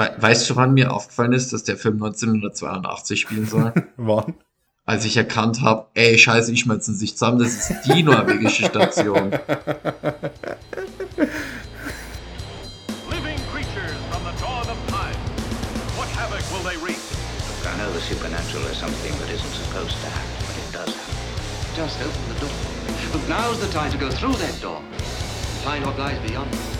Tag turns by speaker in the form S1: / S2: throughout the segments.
S1: We weißt du, wann mir aufgefallen ist, dass der Film 1982 spielen soll?
S2: Wann?
S1: Als ich erkannt habe, ey, scheiße, die schmelzen sich zusammen, das ist die norwegische Station.
S3: Living creatures from the dawn of time. What havoc will they wreak?
S4: I know the supernatural is something that isn't supposed to happen, but it does happen.
S5: Just open the door. But now's the time to go through that door. Find what lies beyond.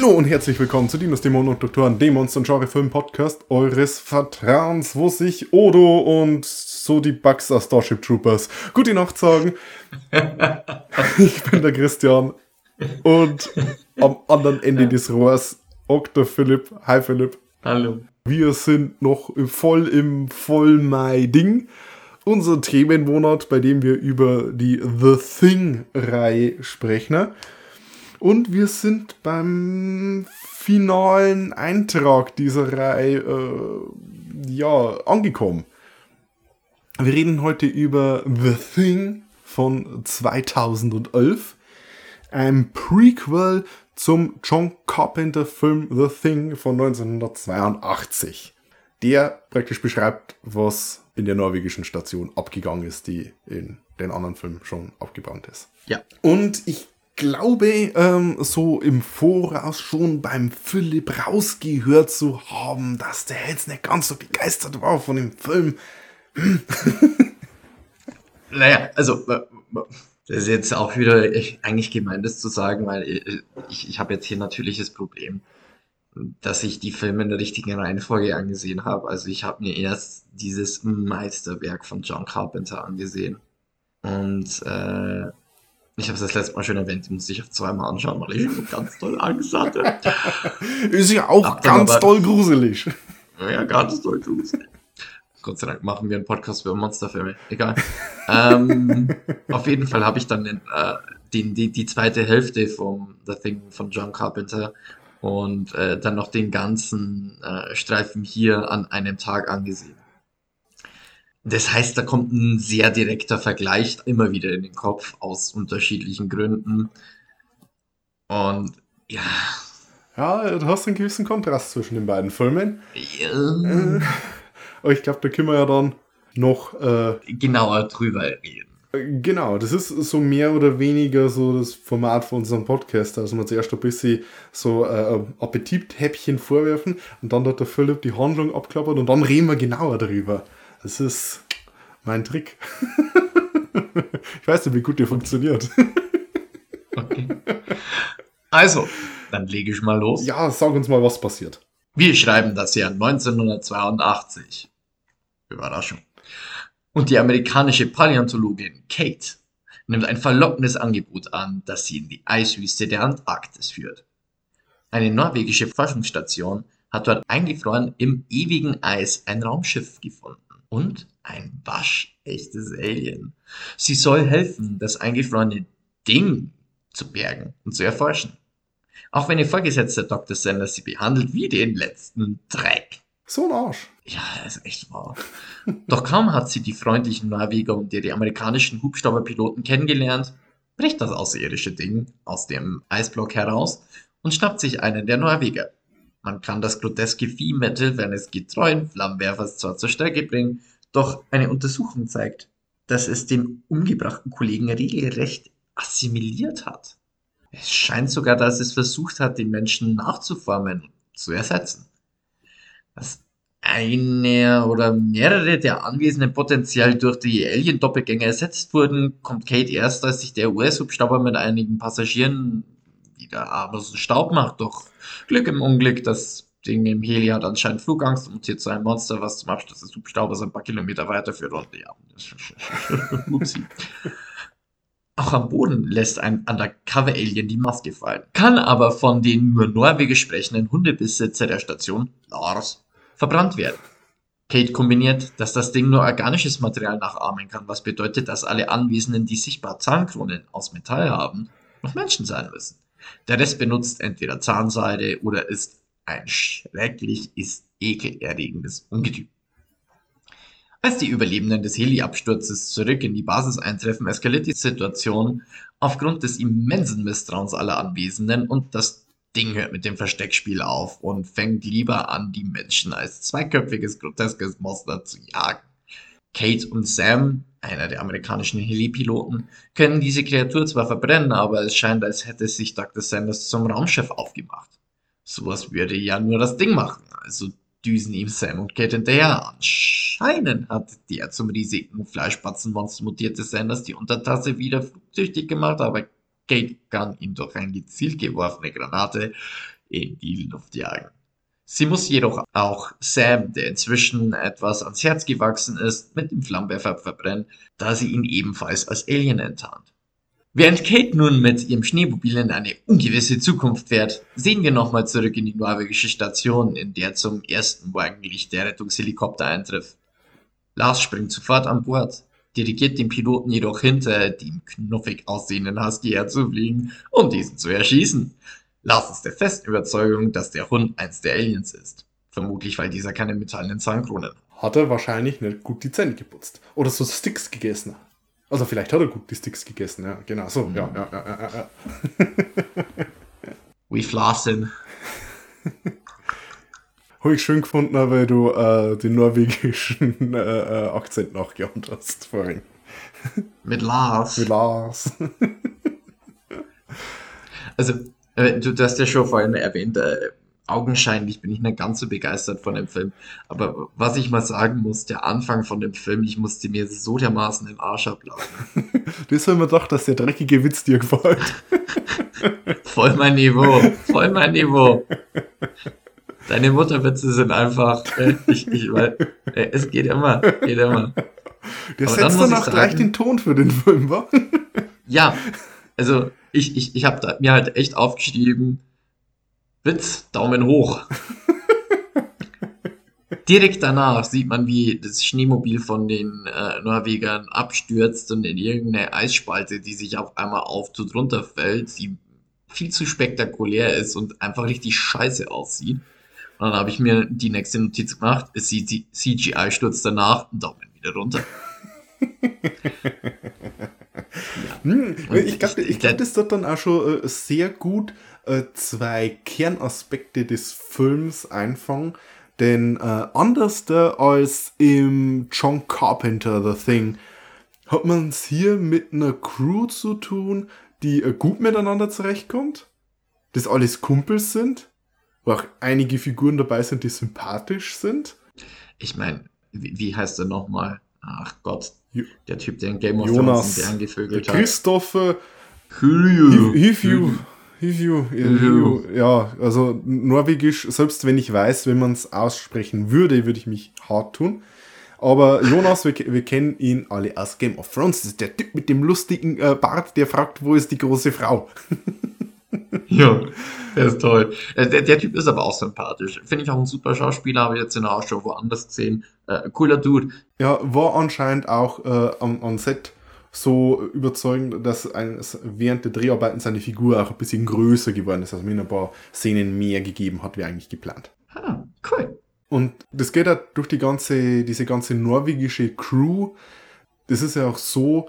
S2: Hallo und herzlich willkommen zu Dinos, Dämonen und Doktoren, dem Monster- und Genre-Film-Podcast eures Vertrauens, wo sich Odo und so die Bugs aus Starship Troopers gute Nacht sagen. ich bin der Christian und am anderen Ende des Rohrs Okta Philipp. Hi Philipp.
S1: Hallo.
S2: Wir sind noch voll im Vollmai-Ding. Unser Themenmonat, bei dem wir über die The Thing-Reihe sprechen. Und wir sind beim finalen Eintrag dieser Reihe äh, ja, angekommen. Wir reden heute über The Thing von 2011, ein Prequel zum John Carpenter Film The Thing von 1982, der praktisch beschreibt, was in der norwegischen Station abgegangen ist, die in den anderen Filmen schon abgebrannt ist.
S1: Ja.
S2: Und ich glaube, ähm, so im Voraus schon beim Philipp rausgehört zu haben, dass der jetzt nicht ganz so begeistert war von dem Film.
S1: Naja, also, äh, das ist jetzt auch wieder eigentlich gemein, das zu sagen, weil äh, ich, ich habe jetzt hier natürlich das Problem, dass ich die Filme in der richtigen Reihenfolge angesehen habe. Also ich habe mir erst dieses Meisterwerk von John Carpenter angesehen. Und äh, ich habe es das letzte Mal schon erwähnt, die musste ich auch zweimal anschauen, weil ich schon ganz toll Angst hatte.
S2: Ist ja auch
S1: Hab
S2: ganz
S1: aber-
S2: doll gruselig.
S1: Ja, ganz toll gruselig. Gott sei Dank machen wir einen Podcast über Monsterfilme. Egal. ähm, auf jeden Fall habe ich dann den, äh, den, die, die zweite Hälfte vom The Thing von John Carpenter und äh, dann noch den ganzen äh, Streifen hier an einem Tag angesehen. Das heißt, da kommt ein sehr direkter Vergleich immer wieder in den Kopf aus unterschiedlichen Gründen. Und ja,
S2: Ja, du hast einen gewissen Kontrast zwischen den beiden Filmen.
S1: äh,
S2: Aber ich glaube, da können wir ja dann noch äh,
S1: genauer drüber reden.
S2: Genau, das ist so mehr oder weniger so das Format von unserem Podcast, dass wir zuerst ein bisschen so äh, Appetithäppchen vorwerfen und dann hat der Philipp die Handlung abklappert und dann reden wir genauer darüber. Das ist mein Trick. ich weiß nicht, wie gut der funktioniert.
S1: Okay. Also, dann lege ich mal los.
S2: ja, sag uns mal, was passiert.
S1: Wir schreiben das Jahr 1982. Überraschung. Und die amerikanische Paläontologin Kate nimmt ein verlockendes Angebot an, das sie in die Eiswüste der Antarktis führt. Eine norwegische Forschungsstation hat dort eingefroren im ewigen Eis ein Raumschiff gefunden und ein waschechtes Alien. Sie soll helfen, das eingefrorene Ding zu bergen und zu erforschen. Auch wenn ihr Vorgesetzter Dr. Sanders sie behandelt wie den letzten Dreck.
S2: So ein Arsch.
S1: Ja, das ist echt wahr. Doch kaum hat sie die freundlichen Norweger und ihre amerikanischen Hubschrauberpiloten kennengelernt, bricht das außerirdische Ding aus dem Eisblock heraus und schnappt sich einen der Norweger. Man kann das groteske Vieh mittels getreuen Flammenwerfers zwar zur Strecke bringen, doch eine Untersuchung zeigt, dass es den umgebrachten Kollegen regelrecht assimiliert hat. Es scheint sogar, dass es versucht hat, den Menschen nachzuformen zu ersetzen. Dass eine oder mehrere der Anwesenden potenziell durch die Alien-Doppelgänger ersetzt wurden, kommt Kate erst, als sich der US-Hubschrauber mit einigen Passagieren wieder abends Staub macht. Doch Glück im Unglück, das Ding im Heli hat anscheinend Flugangst und mutiert zu einem Monster, was zum Abschluss des Hubschraubers ein paar Kilometer weiterführt. Und ja, Upsi. Auch am Boden lässt ein Undercover-Alien die Maske fallen, kann aber von den nur Norwegisch sprechenden Hundebesitzer der Station, Lars, verbrannt werden. Kate kombiniert, dass das Ding nur organisches Material nachahmen kann, was bedeutet, dass alle Anwesenden, die sichtbar Zahnkronen aus Metall haben, noch Menschen sein müssen. Der Rest benutzt entweder Zahnseide oder ist ein schrecklich ist ekelerregendes Ungetüm. Als die Überlebenden des Heli-Absturzes zurück in die Basis eintreffen, eskaliert die Situation aufgrund des immensen Misstrauens aller Anwesenden und das Ding hört mit dem Versteckspiel auf und fängt lieber an, die Menschen als zweiköpfiges, groteskes Monster zu jagen. Kate und Sam, einer der amerikanischen Helipiloten, können diese Kreatur zwar verbrennen, aber es scheint, als hätte sich Dr. Sanders zum Raumschiff aufgemacht. Sowas würde ja nur das Ding machen, also düsen ihm Sam und Kate hinterher. Anscheinend hat der zum riesigen Fleischspatzenmonster mutierte Sanders die Untertasse wieder flugtüchtig gemacht, aber Kate kann ihn durch eine gezielt geworfene Granate in die Luft jagen. Sie muss jedoch auch Sam, der inzwischen etwas ans Herz gewachsen ist, mit dem Flammenwerfer verbrennen, da sie ihn ebenfalls als Alien enttarnt. Während Kate nun mit ihrem Schneemobil in eine ungewisse Zukunft fährt, sehen wir nochmal zurück in die norwegische Station, in der zum ersten Morgenlicht der Rettungshelikopter eintrifft. Lars springt sofort an Bord, dirigiert den Piloten jedoch hinter dem knuffig aussehenden Husky herzufliegen und diesen zu erschießen. Lars ist der festen Überzeugung, dass der Hund eins der Aliens ist. Vermutlich, weil dieser keine metallenen Zahnkronen hat.
S2: Hat er wahrscheinlich nicht gut die Zähne geputzt. Oder so Sticks gegessen. Also vielleicht hat er gut die Sticks gegessen, ja, genau. So, ja, ja, ja, ja, ja.
S1: We flossen.
S2: Habe ich schön gefunden, weil du äh, den norwegischen äh, äh, Akzent nachgeahmt hast vorhin.
S1: Mit Lars.
S2: Mit Lars.
S1: Also, du, du hast ja schon vorhin erwähnt, äh, augenscheinlich bin ich nicht ganz so begeistert von dem Film. Aber was ich mal sagen muss, der Anfang von dem Film, ich musste mir so dermaßen den Arsch abladen.
S2: das haben wir doch, dass der dreckige Witz dir gefällt.
S1: Voll mein Niveau, voll mein Niveau. Deine Mutterwitze sind einfach, äh, ich, ich, weil, äh, es geht immer, geht immer.
S2: Der setzt dann auch
S1: sagen-
S2: gleich den Ton für den Film, wa?
S1: Ja, also ich, ich, ich habe mir halt echt aufgeschrieben, Witz, Daumen hoch. Direkt danach sieht man, wie das Schneemobil von den äh, Norwegern abstürzt und in irgendeine Eisspalte, die sich auf einmal auftut, runterfällt, die viel zu spektakulär ist und einfach richtig scheiße aussieht. Und dann habe ich mir die nächste Notiz gemacht, es sieht die CGI stürzt danach Daumen wieder runter.
S2: Hm,
S1: Und
S2: ich glaube,
S1: ich-
S2: glaub, das wird dann auch schon äh, sehr gut äh, zwei Kernaspekte des Films einfangen. Denn äh, anders als im John Carpenter The Thing hat man es hier mit einer Crew zu tun, die äh, gut miteinander zurechtkommt, dass alles Kumpels sind, wo auch einige Figuren dabei sind, die sympathisch sind.
S1: Ich meine, wie, wie heißt er nochmal? Ach Gott, der Typ, der in Game of
S2: Jonas,
S1: Thrones den angevögelt hat.
S2: Christopher
S1: Hülyu.
S2: Hivju. Hivju.
S1: Hivju.
S2: Ja, also Norwegisch, selbst wenn ich weiß, wenn man es aussprechen würde, würde ich mich hart tun. Aber Jonas, wir, wir kennen ihn alle aus Game of Thrones. Das ist der Typ mit dem lustigen äh, Bart, der fragt, wo ist die große Frau?
S1: Ja, der ist toll. Äh, Der, der Typ ist aber auch sympathisch. Finde ich auch ein super Schauspieler, habe ich jetzt in der Ausschau woanders gesehen. Äh, cooler Dude.
S2: Ja, war anscheinend auch äh, am, am Set so überzeugend, dass ein, während der Dreharbeiten seine Figur auch ein bisschen größer geworden ist, also mir ein paar Szenen mehr gegeben hat, wie eigentlich geplant.
S1: Ah, cool.
S2: Und das geht halt durch die ganze, diese ganze norwegische Crew. Das ist ja auch so,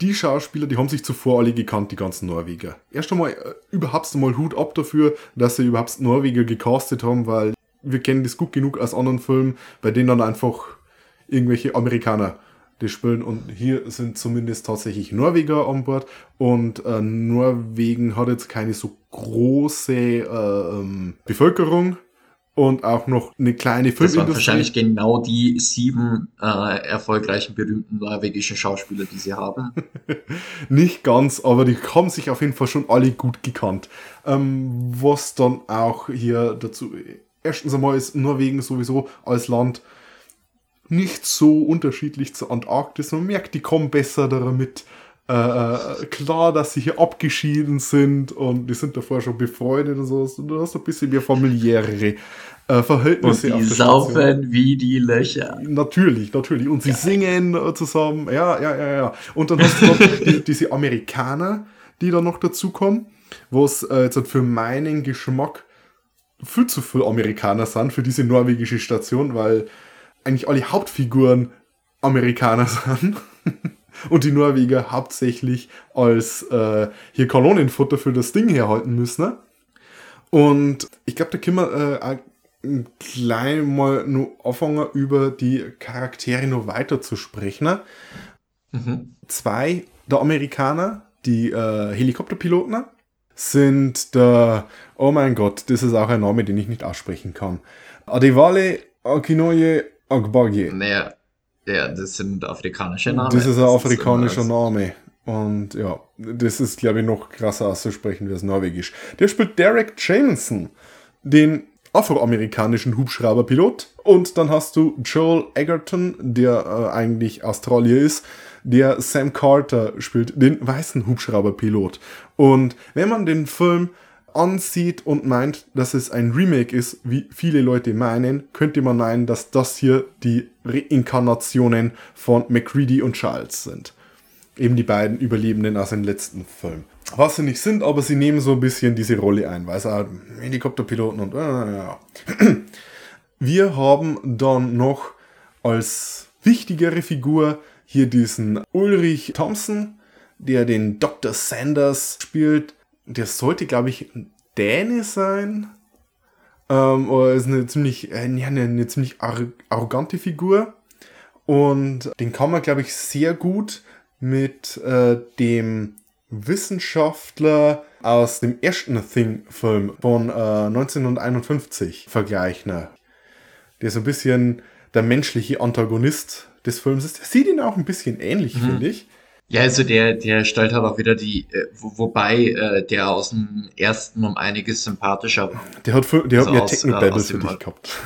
S2: die Schauspieler, die haben sich zuvor alle gekannt, die ganzen Norweger. Erst einmal äh, überhaupt einmal Hut ab dafür, dass sie überhaupt Norweger gecastet haben, weil wir kennen das gut genug aus anderen Filmen, bei denen dann einfach irgendwelche Amerikaner die spielen und hier sind zumindest tatsächlich Norweger an Bord und äh, Norwegen hat jetzt keine so große äh, ähm, Bevölkerung und auch noch eine kleine
S1: Das waren
S2: Filmindustrie.
S1: wahrscheinlich genau die sieben äh, erfolgreichen, berühmten norwegischen Schauspieler, die sie haben.
S2: Nicht ganz, aber die haben sich auf jeden Fall schon alle gut gekannt. Ähm, was dann auch hier dazu. Erstens einmal ist Norwegen sowieso als Land nicht so unterschiedlich zur Antarktis. Man merkt, die kommen besser damit. Äh, äh, klar, dass sie hier abgeschieden sind und die sind davor schon befreundet und so. Und du hast ein bisschen mehr familiärere äh,
S1: Und
S2: Verhältnisse.
S1: die
S2: auf der Station.
S1: saufen wie die Löcher.
S2: Natürlich, natürlich. Und sie singen äh, zusammen. Ja, ja, ja, ja. Und dann hast du noch die, diese Amerikaner, die da noch dazukommen, was äh, jetzt für meinen Geschmack viel zu viel Amerikaner sind für diese norwegische Station, weil eigentlich alle Hauptfiguren Amerikaner sind. Und die Norweger hauptsächlich als äh, hier Kanonenfutter für das Ding herhalten müssen. Ne? Und ich glaube, da können wir äh, gleich mal noch anfangen, über die Charaktere noch weiter zu sprechen.
S1: Mhm.
S2: Zwei der Amerikaner, die äh, Helikopterpiloten, sind der, oh mein Gott, das ist auch ein Name, den ich nicht aussprechen kann. Adewale Akinoye Agbarye.
S1: Naja, ja, das sind afrikanische Namen.
S2: Das ist ein afrikanischer Name. Und ja, das ist, glaube ich, noch krasser auszusprechen wie das Norwegisch. Der spielt Derek Jameson, den afroamerikanischen Hubschrauberpilot. Und dann hast du Joel Egerton, der äh, eigentlich Australier ist, der Sam Carter spielt, den weißen Hubschrauberpilot. Und wenn man den Film ansieht und meint, dass es ein Remake ist, wie viele Leute meinen, könnte man meinen, dass das hier die Reinkarnationen von McCready und Charles sind. Eben die beiden Überlebenden aus dem letzten Film. Was sie nicht sind, aber sie nehmen so ein bisschen diese Rolle ein, weil es auch Helikopterpiloten und. Äh. Wir haben dann noch als wichtigere Figur hier diesen Ulrich Thompson, der den Dr. Sanders spielt. Der sollte, glaube ich, ein Däne sein. Ähm, oder ist eine ziemlich, äh, ja, eine, eine ziemlich ar arrogante Figur. Und den kann man, glaube ich, sehr gut mit äh, dem Wissenschaftler aus dem ersten Thing-Film von äh, 1951 vergleichen. Der so ein bisschen der menschliche Antagonist des Films ist. Der sieht ihn auch ein bisschen ähnlich, finde ich.
S1: Ja, also der, der stellt halt auch wieder die, äh, wo, wobei äh, der aus dem ersten um einiges sympathischer war.
S2: Der hat, für, der
S1: Also
S2: hat mehr
S1: äh,
S2: Techno-Babble
S1: aus
S2: für dich gehabt.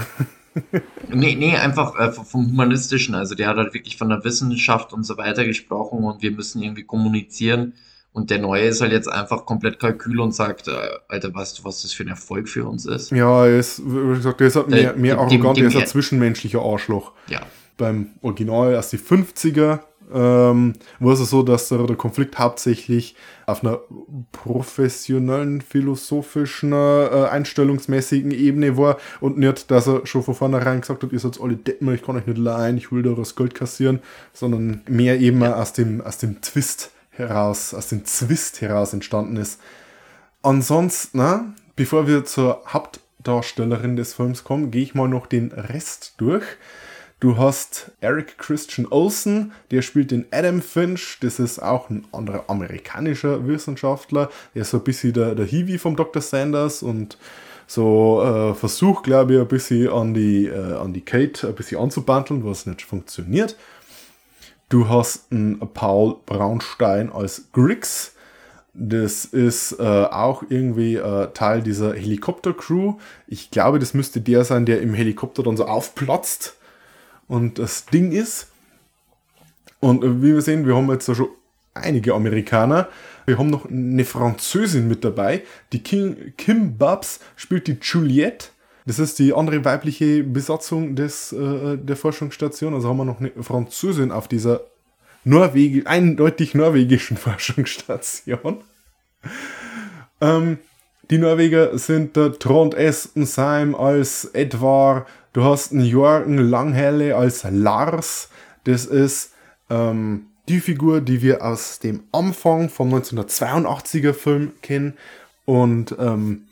S1: Nee, nee, einfach äh, vom Humanistischen. Also der hat halt wirklich von der Wissenschaft und so weiter gesprochen und wir müssen irgendwie kommunizieren. Und der Neue ist halt jetzt einfach komplett Kalkül und sagt, äh, Alter, weißt du, was das für ein Erfolg für uns ist?
S2: Ja, er ist, wie gesagt, der ist halt mehr,
S1: Äh,
S2: mehr
S1: dem-
S2: arrogant,
S1: dem-
S2: er ist ein zwischenmenschlicher Arschloch.
S1: Ja.
S2: beim Original erst die 50er, ähm, war es so, dass der, der Konflikt hauptsächlich auf einer professionellen, philosophischen, äh, einstellungsmäßigen Ebene war und nicht, dass er schon von vornherein gesagt hat, ihr seid alle Deppen, ich kann euch nicht leihen, ich will da das Geld kassieren, sondern mehr eben aus dem, aus dem Twist heraus, aus dem Zwist heraus entstanden ist. Ansonsten, na, bevor wir zur Hauptdarstellerin des Films kommen, gehe ich mal noch den Rest durch. Du hast Eric Christian Olsen, der spielt den Adam Finch. Das ist auch ein anderer amerikanischer Wissenschaftler. Der ist so ein bisschen der, der Hiwi vom Dr. Sanders und so äh, versucht, glaube ich, ein bisschen an die, äh, an die Kate ein bisschen anzubandeln, was nicht funktioniert. Du hast einen Paul Braunstein als Griggs. Das ist äh, auch irgendwie äh, Teil dieser Helikoptercrew. Ich glaube, das müsste der sein, der im Helikopter dann so aufplatzt und das Ding ist. Und wie wir sehen, wir haben jetzt da schon einige Amerikaner. Wir haben noch eine Französin mit dabei. Die Kim, Kim Babs spielt die Juliette. Das ist die andere weibliche Besatzung des, äh, der Forschungsstation. Also haben wir noch eine Französin auf dieser Norwegi eindeutig norwegischen Forschungsstation. Ähm, die Norweger sind der Trond Estenseim als Edvard, du hast einen Jürgen Langhelle als Lars, das ist ähm, die Figur, die wir aus dem Anfang vom 1982er Film kennen. Und ähm,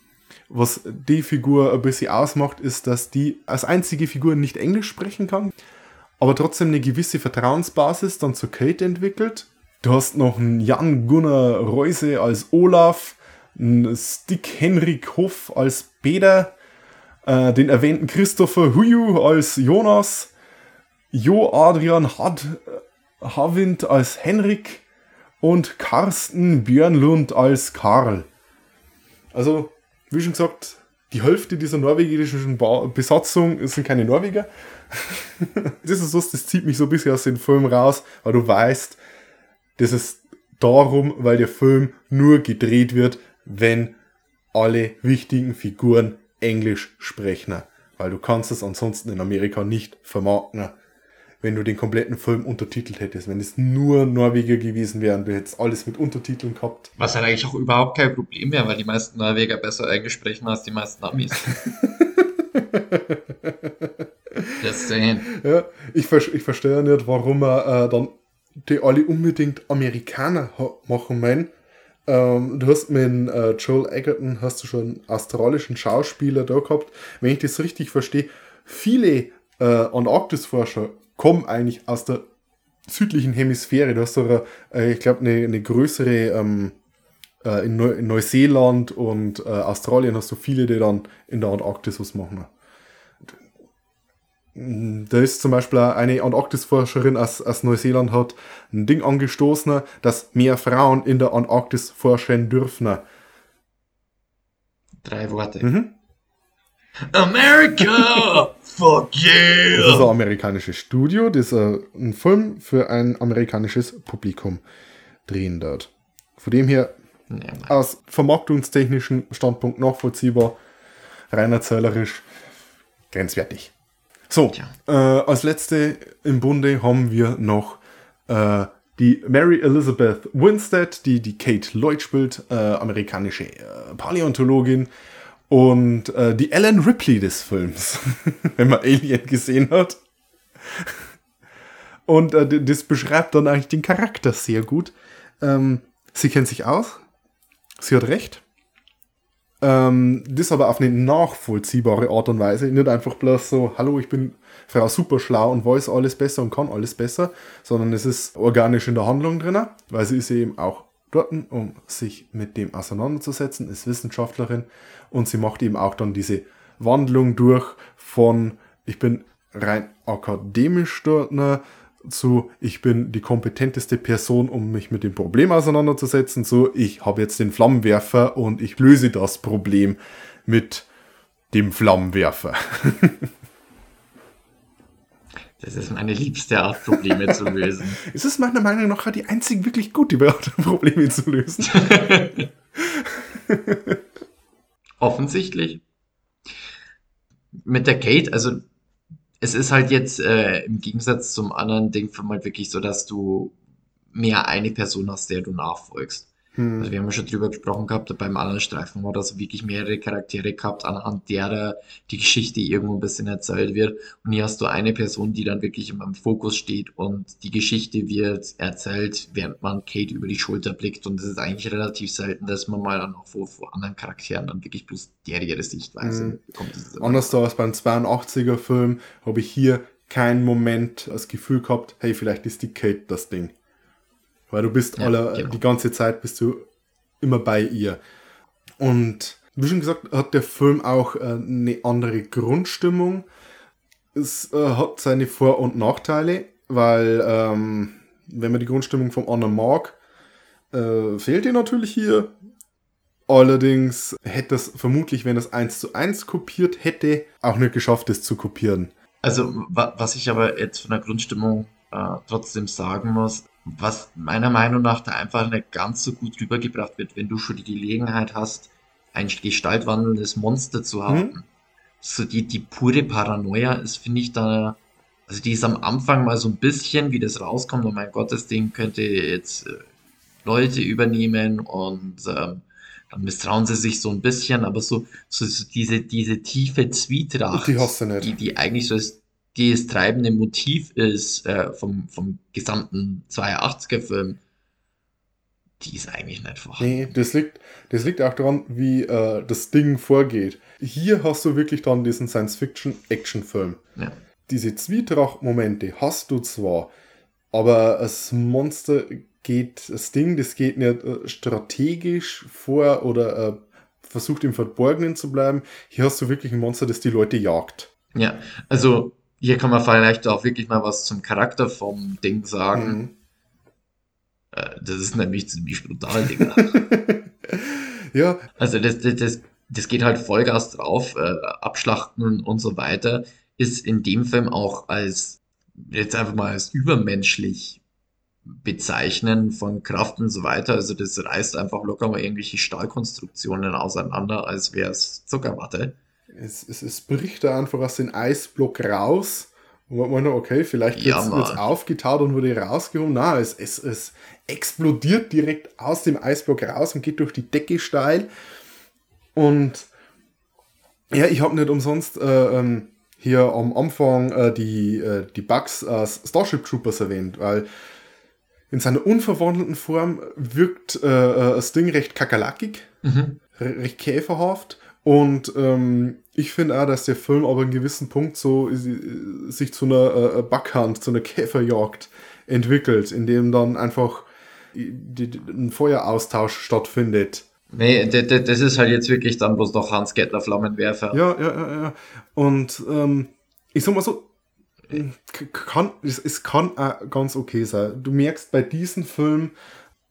S2: was die Figur ein bisschen ausmacht, ist, dass die als einzige Figur nicht Englisch sprechen kann, aber trotzdem eine gewisse Vertrauensbasis dann zu Kate entwickelt. Du hast noch einen Jan Gunnar Reuse als Olaf, einen Stick Henrik Hoff als Peter, äh, den erwähnten Christopher Huyu als Jonas, Jo Adrian Had, Havind als Henrik und Carsten Björnlund als Karl. Also, wie schon gesagt, die Hälfte dieser norwegischen Besatzung sind keine Norweger. das ist was, das zieht mich so ein bisschen aus dem Film raus, weil du weißt, das ist darum, weil der Film nur gedreht wird, wenn alle wichtigen Figuren Englisch sprechen. Weil du kannst es ansonsten in Amerika nicht vermarkten, wenn du den kompletten Film untertitelt hättest. Wenn es nur Norweger gewesen wären, du hättest alles mit Untertiteln gehabt.
S1: Was halt eigentlich auch überhaupt kein Problem wäre, weil die meisten Norweger besser Englisch sprechen als die meisten Amis. Saying.
S2: Ja, ich, ich verstehe nicht, warum er äh, dann die alle unbedingt Amerikaner machen meinen. Ähm, du hast mit äh, Joel Egerton hast du schon einen australischen Schauspieler da gehabt. Wenn ich das richtig verstehe, viele äh, Antarktisforscher kommen eigentlich aus der südlichen Hemisphäre. Du hast sogar, äh, ich glaube, eine, eine größere ähm, äh, in, Neu in Neuseeland und äh, Australien hast du viele, die dann in der Antarktis was machen. Da ist zum Beispiel eine Antarktisforscherin aus, aus Neuseeland hat ein Ding angestoßen, dass mehr Frauen in der Antarktis forschen dürfen.
S1: Drei Worte.
S2: Mhm.
S1: America! Fuck
S2: Das ist
S1: yeah!
S2: ein amerikanisches Studio, das äh, einen Film für ein amerikanisches Publikum drehen dort. Von dem her
S1: Ja,
S2: aus vermarktungstechnischen Standpunkt nachvollziehbar, rein erzählerisch, grenzwertig. So, äh, als letzte im Bunde haben wir noch äh, die Mary Elizabeth Winstead, die die Kate Lloyd spielt, äh, amerikanische äh, Paläontologin. Und äh, die Ellen Ripley des Films, wenn man Alien gesehen hat. Und äh, das beschreibt dann eigentlich den Charakter sehr gut. Ähm, sie kennt sich aus, sie hat recht. Ähm, das aber auf eine nachvollziehbare Art und Weise. Nicht einfach bloß so, hallo, ich bin Frau super schlau und weiß alles besser und kann alles besser, sondern es ist organisch in der Handlung drin, weil sie ist eben auch dort, um sich mit dem auseinanderzusetzen, ist Wissenschaftlerin und sie macht eben auch dann diese Wandlung durch von, ich bin rein akademisch dort, ne, zu, ich bin die kompetenteste Person, um mich mit dem Problem auseinanderzusetzen, zu, ich habe jetzt den Flammenwerfer und ich löse das Problem mit dem Flammenwerfer.
S1: Das ist meine liebste Art, Probleme zu lösen.
S2: Es ist meiner Meinung nach die einzig wirklich gute Art, Probleme zu lösen.
S1: Offensichtlich. Mit der Kate, also es ist halt jetzt äh, im Gegensatz zum anderen Ding-Film halt wirklich so, dass du mehr eine Person hast, der du nachfolgst. Also wir haben ja schon drüber gesprochen gehabt, beim anderen Streifen war das wirklich mehrere Charaktere gehabt, anhand derer die Geschichte irgendwo ein bisschen erzählt wird. Und hier hast du eine Person, die dann wirklich im Fokus steht und die Geschichte wird erzählt, während man Kate über die Schulter blickt. Und es ist eigentlich relativ selten, dass man mal dann auch vor, vor anderen Charakteren dann wirklich bloß der ihre Sichtweise
S2: Mhm.
S1: bekommt.
S2: Anders da als beim 82er Film habe ich hier keinen Moment das Gefühl gehabt, hey, vielleicht ist die Kate das Ding. Weil du bist
S1: Ja,
S2: alle,
S1: genau.
S2: die ganze Zeit bist du immer bei ihr. Und wie schon gesagt, hat der Film auch äh, eine andere Grundstimmung. Es äh, hat seine Vor- und Nachteile, weil ähm, wenn man die Grundstimmung vom anderen mag, äh, fehlt die natürlich hier. Allerdings hätte es vermutlich, wenn es eins zu eins kopiert hätte, auch nicht geschafft, es zu kopieren.
S1: Also, wa was ich aber jetzt von der Grundstimmung äh, trotzdem sagen muss, was meiner Meinung nach da einfach nicht ganz so gut rübergebracht wird, wenn du schon die Gelegenheit hast, ein gestaltwandelndes Monster zu haben. So die, die pure Paranoia ist, finde ich, da, also die ist am Anfang mal so ein bisschen, wie das rauskommt, oh mein Gott, das Ding könnte jetzt äh, Leute übernehmen und ähm, dann misstrauen sie sich so ein bisschen, aber so, so, so diese, diese tiefe Zwietracht,
S2: Die
S1: die, die eigentlich so die das treibende Motiv ist äh, vom, vom gesamten 82er-Film, die ist eigentlich nicht vorhanden.
S2: Nee, das liegt, das liegt auch daran, wie äh, das Ding vorgeht. Hier hast du wirklich dann diesen Science-Fiction-Action-Film.
S1: Ja.
S2: Diese Zwietracht-Momente hast du zwar, aber das Monster geht, das Ding, das geht nicht äh, strategisch vor oder äh, versucht im Verborgenen zu bleiben. Hier hast du wirklich ein Monster, das die Leute jagt.
S1: Ja, also hier kann man vielleicht auch wirklich mal was zum Charakter vom Ding sagen.
S2: Mhm.
S1: Äh, das ist nämlich ziemlich brutal, Digga.
S2: Ja,
S1: Also das, das, das, das geht halt Vollgas drauf, äh, abschlachten und so weiter, ist in dem Film auch als, jetzt einfach mal als übermenschlich bezeichnen von Kraft und so weiter. Also das reißt einfach locker mal irgendwelche Stahlkonstruktionen auseinander, als wäre es Zuckerwatte.
S2: Es, es, es bricht da einfach aus dem Eisblock raus. Und man meint, okay, vielleicht wird es aufgetaut und wurde rausgehoben. Na, es, es, es explodiert direkt aus dem Eisblock raus und geht durch die Decke steil. Und ja, ich habe nicht umsonst äh, ähm, hier am Anfang äh, die, äh, die Bugs aus Starship Troopers erwähnt, weil in seiner unverwandelten Form wirkt äh, äh, das Ding recht kakerlakig,
S1: Mhm.
S2: re- recht käferhaft. Und ähm, ich finde auch, dass der Film aber einen gewissen Punkt so äh, sich zu einer äh, Backhand, zu einer Käferjagd entwickelt, in dem dann einfach die, die, ein Feueraustausch stattfindet.
S1: Nee, das ist halt jetzt wirklich dann bloß noch Hans Gettler Flammenwerfer.
S2: Ja, ja, ja, ja. Und ähm, ich sag mal so, kann, es, es kann auch ganz okay sein. Du merkst bei diesem Film,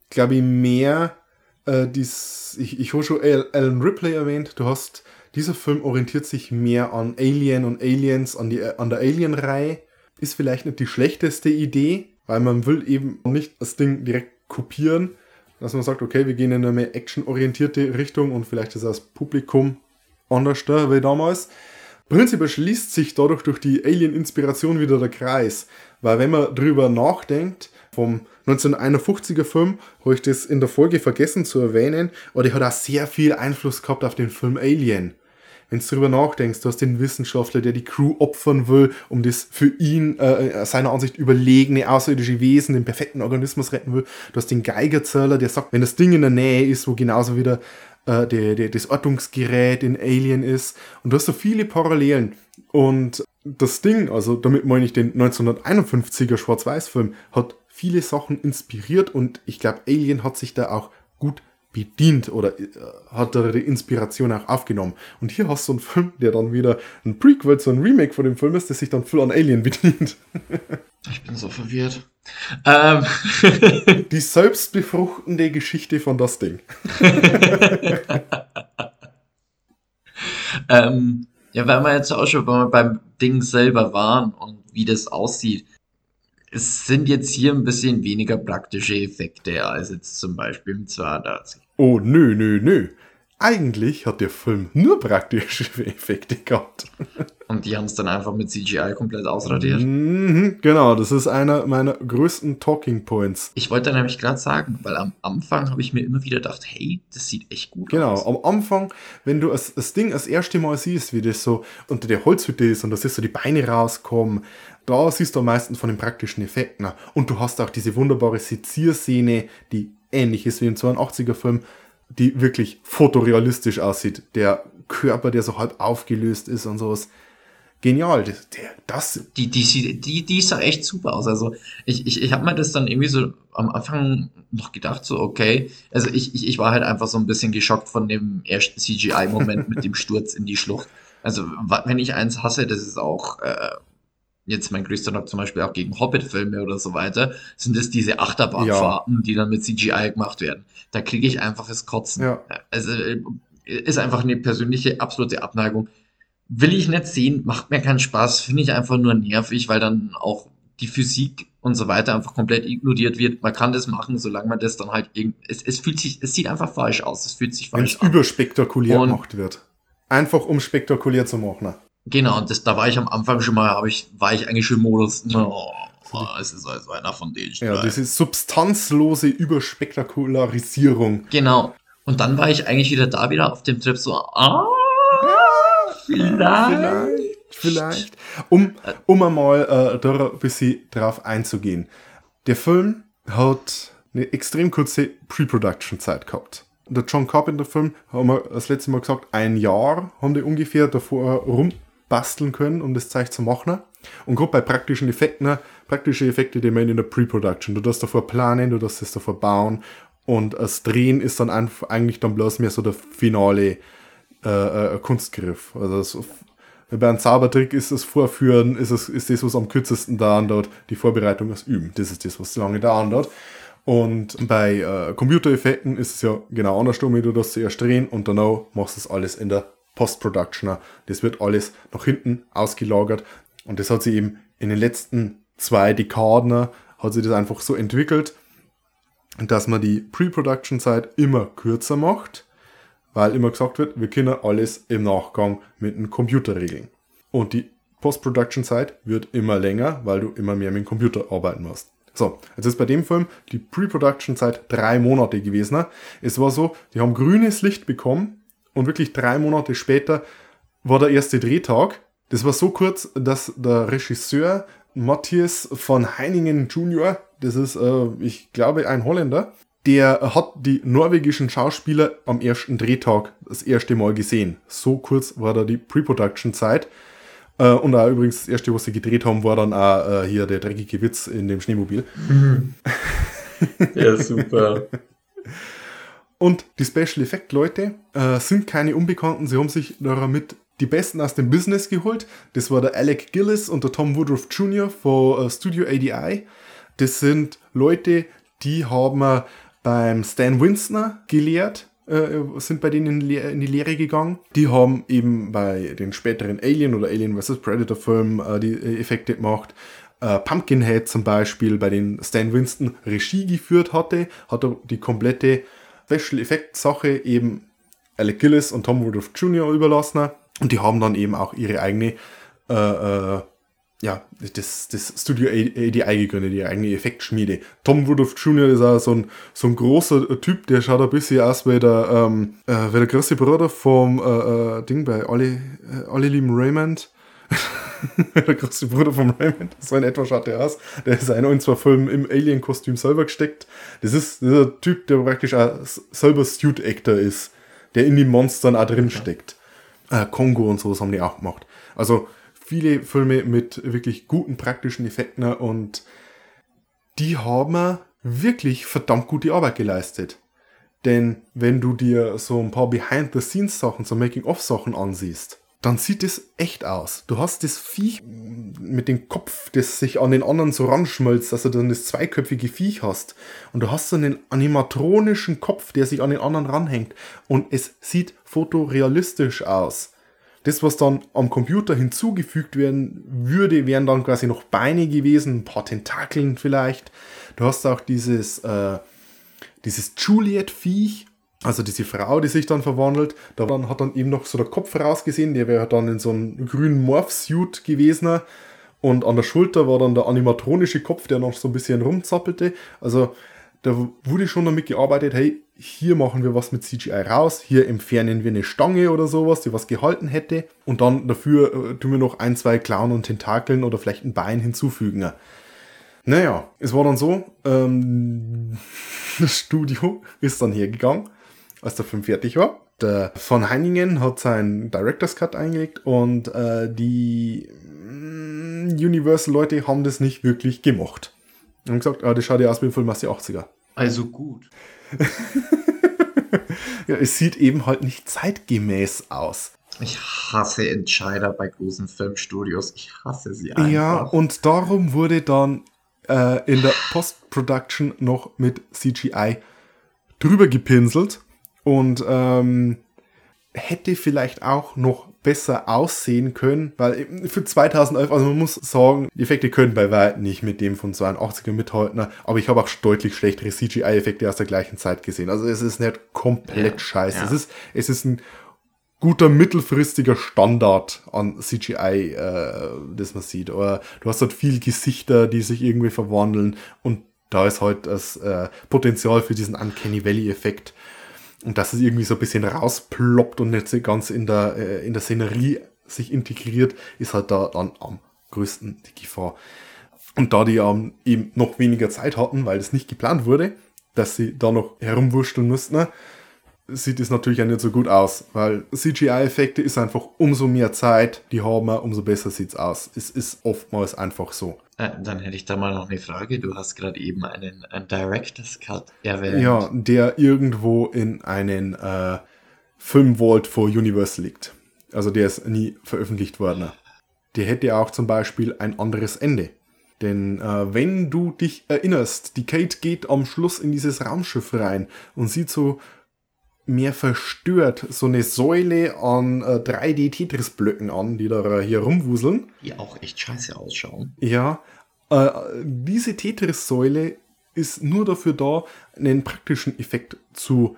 S2: glaube ich, mehr, äh, dies, ich, ich habe schon Al- Alan Ripley erwähnt, du hast, dieser Film orientiert sich mehr an Alien und Aliens, an, die, an der Alien-Reihe. Ist vielleicht nicht die schlechteste Idee, weil man will eben nicht das Ding direkt kopieren, dass man sagt, okay, wir gehen in eine mehr actionorientierte Richtung und vielleicht ist das Publikum anders da wie damals. Prinzipiell schließt sich dadurch durch die Alien-Inspiration wieder der Kreis, weil wenn man drüber nachdenkt, vom 1951er Film, habe ich das in der Folge vergessen zu erwähnen, aber der hat auch sehr viel Einfluss gehabt auf den Film Alien. Wenn du drüber nachdenkst, du hast den Wissenschaftler, der die Crew opfern will, um das für ihn, äh, seiner Ansicht überlegene außerirdische Wesen, den perfekten Organismus retten will. Du hast den Geigerzähler, der sagt, wenn das Ding in der Nähe ist, wo genauso wieder äh, der, der, das Ortungsgerät in Alien ist. Und du hast so viele Parallelen. Und das Ding, also damit meine ich den 1951er Schwarz-Weiß-Film, hat viele Sachen inspiriert und ich glaube, Alien hat sich da auch gut bedient oder äh, hat da die Inspiration auch aufgenommen. Und hier hast du einen Film, der dann wieder ein Prequel zu einem Remake von dem Film ist, der sich dann voll an Alien bedient.
S1: Ich bin so verwirrt. Ähm,
S2: Die selbstbefruchtende Geschichte von das Ding.
S1: ähm, ja, weil wir jetzt auch schon beim Ding selber waren und wie das aussieht. Es sind jetzt hier ein bisschen weniger praktische Effekte als jetzt zum Beispiel im 82.
S2: Oh, nö, nö, nö. Eigentlich hat der Film nur praktische Effekte gehabt.
S1: Und die haben es dann einfach mit CGI komplett ausradiert.
S2: Mhm, genau, das ist einer meiner größten Talking Points.
S1: Ich wollte nämlich gerade sagen, weil am Anfang habe ich mir immer wieder gedacht, hey, das sieht echt gut
S2: Genau,
S1: aus.
S2: am Anfang, wenn du das, das Ding das erste Mal siehst, wie das so unter der Holzhütte ist und da siehst du die Beine rauskommen, da siehst du am meisten von den praktischen Effekten. Und du hast auch diese wunderbare Sezierszene, die ähnlich ist wie im 82er-Film, die wirklich fotorealistisch aussieht. Der Körper, der so halb aufgelöst ist und sowas. Genial. Das, der, das
S1: Die, die, die, die sah echt super aus. Also ich, ich, ich habe mir das dann irgendwie so am Anfang noch gedacht, so okay. Also ich, ich, ich war halt einfach so ein bisschen geschockt von dem ersten CGI-Moment mit dem Sturz in die Schlucht. Also wenn ich eins hasse, das ist auch äh, jetzt mein größter Knock zum Beispiel auch gegen Hobbit-Filme oder so weiter, sind es diese Achterbahnfahrten, die dann mit CGI gemacht werden. Da kriege ich einfach das Kotzen.
S2: Ja.
S1: Also äh, ist einfach eine persönliche, absolute Abneigung. Will ich nicht sehen, macht mir keinen Spaß, finde ich einfach nur nervig, weil dann auch die Physik und so weiter einfach komplett ignoriert wird. Man kann das machen, solange man das dann halt irgend, es, es fühlt sich, es sieht einfach falsch aus, es fühlt sich
S2: wenn es
S1: falsch an.
S2: überspektakulär gemacht wird. Einfach um spektakulär zu machen.
S1: Genau, und das, da war ich am Anfang schon mal, habe ich, war ich eigentlich schon im Modus, oh, oh, es ist also einer von denen.
S2: Ja, diese substanzlose Überspektakularisierung.
S1: Genau. Und dann war ich eigentlich wieder da, wieder auf dem Trip so, ah, vielleicht.
S2: Vielleicht, vielleicht. Um, um einmal äh, da ein bisschen drauf einzugehen. Der Film hat eine extrem kurze Pre-Production-Zeit gehabt. Der John Carpenter-Film, haben wir das letzte Mal gesagt, ein Jahr haben die ungefähr davor rumbasteln können, um das Zeug zu machen. Und gerade bei praktischen Effekten, praktische Effekte, die man in der Pre-Production. Du darfst davor planen, du darfst es davor bauen. Und das Drehen ist dann eigentlich dann bloß mehr so der finale äh, äh, Kunstgriff. Also das, bei einem Zaubertrick ist das Vorführen, ist, es, ist das, was am kürzesten dauert, die Vorbereitung das Üben. Das ist das, was lange dauert. Und bei äh, Computereffekten ist es ja genau andersrum, du das zuerst drehen und danach machst du das alles in der Post-Production. Das wird alles nach hinten ausgelagert. Und das hat sich eben in den letzten zwei Dekaden hat sich das einfach so entwickelt, dass man die Pre-Production-Zeit immer kürzer macht weil immer gesagt wird, wir können alles im Nachgang mit einem Computer regeln. Und die Post-Production-Zeit wird immer länger, weil du immer mehr mit dem Computer arbeiten musst. So, jetzt ist bei dem Film die Pre-Production-Zeit drei Monate gewesen. Es war so, die haben grünes Licht bekommen und wirklich drei Monate später war der erste Drehtag. Das war so kurz, dass der Regisseur Matthias von Heiningen Jr., Das ist, äh, ich glaube, ein Holländer. Der hat die norwegischen Schauspieler am ersten Drehtag das erste Mal gesehen. So kurz war da die Pre-Production-Zeit. Äh, und auch übrigens das erste, was sie gedreht haben, war dann auch äh, hier der dreckige Witz in dem Schneemobil.
S1: Ja, super.
S2: Und die Special Effect Leute äh, sind keine Unbekannten. Sie haben sich damit die Besten aus dem Business geholt. Das war der Alec Gillis und der Tom Woodruff Jr. von äh, Studio ADI. Das sind Leute, die haben äh, beim Stan Winsner gelehrt, äh, sind bei denen in, die Lehre gegangen. Die haben eben bei den späteren Alien oder Alien vs. Predator Filmen äh, die äh, Effekte gemacht. Pumpkinhead zum Beispiel, bei den Stan Winston Regie geführt hatte, hat er die komplette Special Effect Sache eben Alec Gillis und Tom Woodruff Jr. überlassen. Und die haben dann eben auch ihre eigene, äh, äh, ja, das, das Studio ADI gegründet, ihre eigene Effektschmiede. Tom Woodruff Jr. ist auch so ein, so ein großer Typ, der schaut ein bisschen aus wie der, ähm, äh, wie der große Bruder vom äh, äh, Ding bei Olli, äh, Olli lieben Raymond. der große Bruder vom Raymond, so in etwa schaut der. Der ist ein und zwar Film im Alien-Kostüm selber gesteckt. Das ist dieser Typ, der praktisch auch selber Suit-Actor ist, der in den Monstern auch drin steckt. Äh, Kongo und sowas haben die auch gemacht. Also viele Filme mit wirklich guten praktischen Effekten und die haben wirklich verdammt gute Arbeit geleistet. Denn wenn du dir so ein paar Behind-the-Scenes-Sachen, so Making-of-Sachen ansiehst, dann sieht es echt aus. Du hast das Viech mit dem Kopf, das sich an den anderen so ranschmolzt, dass du dann das zweiköpfige Viech hast. Und du hast so einen animatronischen Kopf, der sich an den anderen ranhängt. Und es sieht fotorealistisch aus. Das, was dann am Computer hinzugefügt werden würde, wären dann quasi noch Beine gewesen, ein paar Tentakeln vielleicht. Du hast auch dieses, äh, dieses Juliet-Viech, also diese Frau, die sich dann verwandelt, da hat dann eben noch so der Kopf rausgesehen, der wäre dann in so einem grünen Morph-Suit gewesen. Und an der Schulter war dann der animatronische Kopf, der noch so ein bisschen rumzappelte. Also da wurde schon damit gearbeitet, hey, hier machen wir was mit CGI raus, hier entfernen wir eine Stange oder sowas, die was gehalten hätte. Und dann dafür äh, tun wir noch ein, zwei Klauen und Tentakeln oder vielleicht ein Bein hinzufügen. Naja, es war dann so, ähm, das Studio ist dann hergegangen als der Film fertig war. Der von Heiningen hat seinen Director's Cut eingelegt und äh, die mm, Universal-Leute haben das nicht wirklich gemacht. Haben gesagt, ah, das schaut ja aus wie ein Film aus den 80er.
S1: Also gut.
S2: ja, es sieht eben halt nicht zeitgemäß aus.
S1: Ich hasse Entscheider bei großen Filmstudios. Ich hasse sie einfach.
S2: Ja, und darum wurde dann äh, in der Post-Production noch mit CGI drüber gepinselt und ähm, hätte vielleicht auch noch besser aussehen können, weil für 2011, also man muss sagen, die Effekte können bei weitem nicht mit dem von 82er mithalten, aber ich habe auch deutlich schlechtere CGI-Effekte aus der gleichen Zeit gesehen. Also es ist nicht komplett
S1: Ja,
S2: scheiße.
S1: ja.
S2: Es, ist, es ist ein guter mittelfristiger Standard an CGI, äh, das man sieht. Aber du hast halt viel Gesichter, die sich irgendwie verwandeln und da ist halt das äh, Potenzial für diesen Uncanny Valley-Effekt. Und dass es irgendwie so ein bisschen rausploppt und nicht so ganz in der, äh, in der Szenerie sich integriert, ist halt da dann am größten die Gefahr. Und da die ähm, eben noch weniger Zeit hatten, weil das nicht geplant wurde, dass sie da noch herumwurschteln mussten, sieht es natürlich auch nicht so gut aus, weil CGI-Effekte ist einfach umso mehr Zeit, die haben wir, umso besser sieht's aus. Es ist oftmals einfach so.
S1: Äh, dann hätte ich da mal noch eine Frage. Du hast gerade eben einen, einen Director's Cut erwähnt.
S2: Ja, der irgendwo in einen äh, Filmvault vor Universal liegt. Also der ist nie veröffentlicht worden. Der hätte auch zum Beispiel ein anderes Ende. Denn äh, wenn du dich erinnerst, die Kate geht am Schluss in dieses Raumschiff rein und sieht so mehr verstört so eine Säule an äh, 3D-Tetris-Blöcken an, die da hier rumwuseln.
S1: Die auch echt scheiße ausschauen.
S2: Ja, äh, diese Tetris-Säule ist nur dafür da, einen praktischen Effekt zu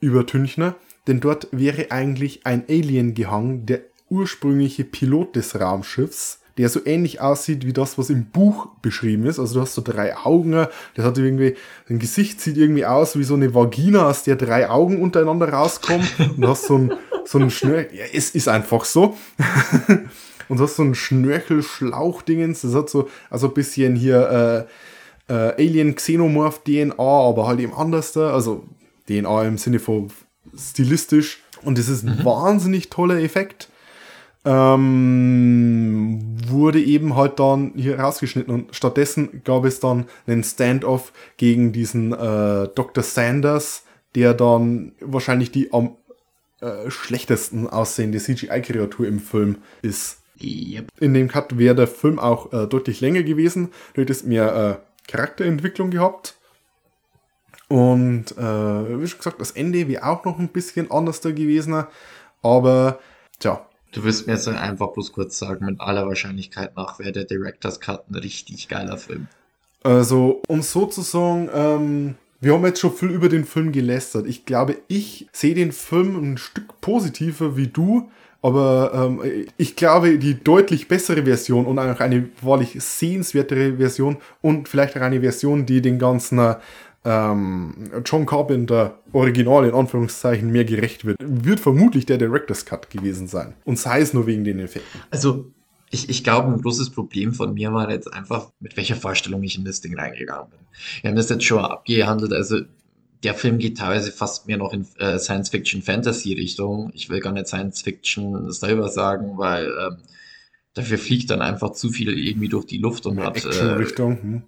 S2: übertünchen, denn dort wäre eigentlich ein Alien gehangen, der ursprüngliche Pilot des Raumschiffs, der so ähnlich aussieht wie das, was im Buch beschrieben ist. Also du hast so drei Augen, das hat irgendwie, ein Gesicht sieht irgendwie aus wie so eine Vagina, aus der drei Augen untereinander rauskommen und hast so ein, so ein Schnör, ja, es ist einfach so. Und du hast so ein Schnörkel-Schlauchdingens, das hat so, also ein bisschen hier, äh, Alien-Xenomorph-DNA, aber halt eben anders da. Also DNA im Sinne von stilistisch. Und das ist ein wahnsinnig toller Effekt. Ähm, wurde eben halt dann hier rausgeschnitten und stattdessen gab es dann einen Standoff gegen diesen äh, Dr. Sanders, der dann wahrscheinlich die am äh, schlechtesten aussehende CGI-Kreatur im Film ist.
S1: Yep.
S2: In dem Cut wäre der Film auch äh, deutlich länger gewesen. Du hättest mehr äh, Charakterentwicklung gehabt. Und äh, wie schon gesagt, das Ende wäre auch noch ein bisschen anders da gewesen. Aber tja,
S1: Du wirst mir jetzt einfach bloß kurz sagen, mit aller Wahrscheinlichkeit nach wäre der Director's Cut ein richtig geiler Film.
S2: Also, um so zu sagen, ähm, wir haben jetzt schon viel über den Film gelästert. Ich glaube, ich sehe den Film ein Stück positiver wie du, aber ähm, ich glaube, die deutlich bessere Version und auch eine wahrlich sehenswertere Version und vielleicht auch eine Version, die den ganzen äh, ähm, John Carpenter Original in Anführungszeichen mehr gerecht wird, wird vermutlich der Director's Cut gewesen sein. Und sei es nur wegen den Effekten.
S1: Also, ich, ich glaube, ein großes Problem von mir war jetzt einfach, mit welcher Vorstellung ich in das Ding reingegangen bin. Wir haben das jetzt schon abgehandelt, also der Film geht teilweise fast mehr noch in äh, Science-Fiction-Fantasy-Richtung. Ich will gar nicht Science-Fiction selber sagen, weil ähm, dafür fliegt dann einfach zu viel irgendwie durch die Luft und hat äh,
S2: Action-Richtung. Hm.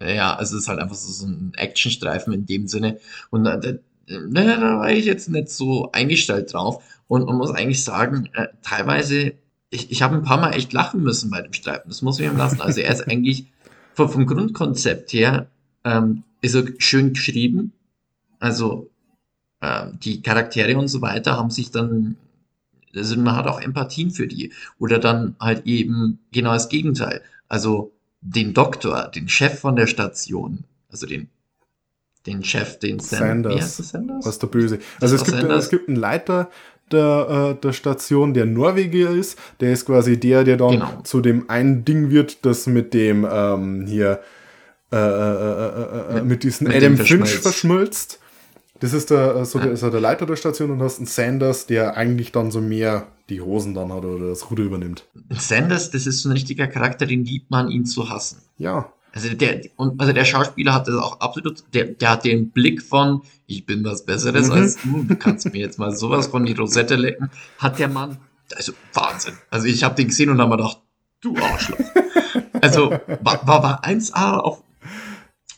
S1: ja, also es ist halt einfach so, so ein Actionstreifen in dem Sinne. Und äh, da, da, da war ich jetzt nicht so eingestellt drauf und man muss eigentlich sagen, äh, teilweise, ich, ich habe ein paar Mal echt lachen müssen bei dem Streifen. Das muss ich ihm lassen. Also er ist eigentlich vom, vom Grundkonzept her ähm, ist er schön geschrieben. Also ähm, die Charaktere und so weiter haben sich dann, also man hat auch Empathien für die. Oder dann halt eben genau das Gegenteil. Also den Doktor, den Chef von der Station, also den, den Chef, den Sam-
S2: Sanders.
S1: Sanders?
S2: Was der Böse. Also es gibt,
S1: Sanders.
S2: es gibt einen Leiter der, äh, der Station, der Norweger ist. Der ist quasi der, der dann
S1: Genau.
S2: zu dem einen Ding wird, das mit dem ähm, hier äh, äh, äh, äh, äh, mit diesem
S1: mit
S2: Adam Finch
S1: verschmilzt.
S2: Das ist der, äh, so der, ist er der Leiter der Station und hast einen Sanders, der eigentlich dann so mehr die Hosen dann hat oder das Ruder übernimmt.
S1: Sanders, das ist so ein richtiger Charakter, den liebt man, ihn zu hassen.
S2: Ja.
S1: Also der, und, also der Schauspieler hat das auch absolut, der, der hat den Blick von, ich bin was Besseres
S2: Mhm.
S1: als du, du kannst mir jetzt mal sowas von die Rosette lecken, hat der Mann, also Wahnsinn. Also ich habe den gesehen und habe mir gedacht, du Arschloch. Also war, war, war 1A auf,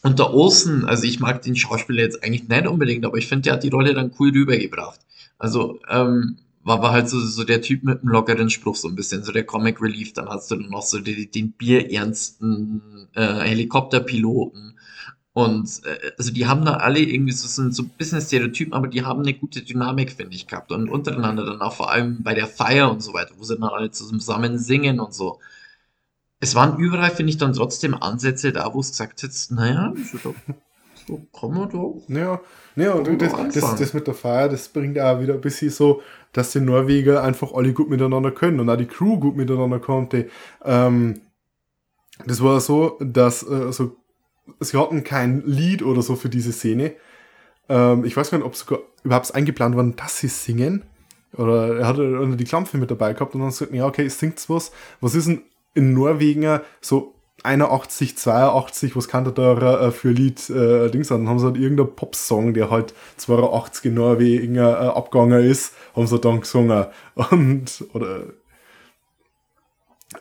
S1: und der Olsen, also ich mag den Schauspieler jetzt eigentlich nicht unbedingt, aber ich finde, der hat die Rolle dann cool rübergebracht. Also, ähm, war, war halt so, so der Typ mit einem lockeren Spruch, so ein bisschen, so der Comic Relief. Dann hast du dann noch so die, den bierernsten äh, Helikopterpiloten. Und äh, also die haben da alle irgendwie so, sind so ein bisschen Stereotypen, aber die haben eine gute Dynamik, finde ich, gehabt. Und untereinander dann auch vor allem bei der Feier und so weiter, wo sie dann alle zusammen singen und so. Es waren überall, finde ich, dann trotzdem Ansätze da, wo es gesagt hättest, naja, so, so, kann man doch.
S2: Ja, ja und das, das, das mit der Feier, das bringt auch wieder ein bisschen so, dass die Norweger einfach alle gut miteinander können und auch die Crew gut miteinander konnte. Ähm, das war so, dass äh, so, sie hatten kein Lied oder so für diese Szene. Ähm, ich weiß gar nicht, ob sogar überhaupt eingeplant war, dass sie singen. Oder er hatte die Klampfe mit dabei gehabt und dann sagten, ja, okay, singt's was. Was ist denn in Norwegen so 81, 82, was kann der da äh, für Lied äh, Dings an? Dann haben sie halt irgendeinen Popsong, der halt 82 in Norwegen äh, abgegangen ist, haben sie dann gesungen. Und, oder,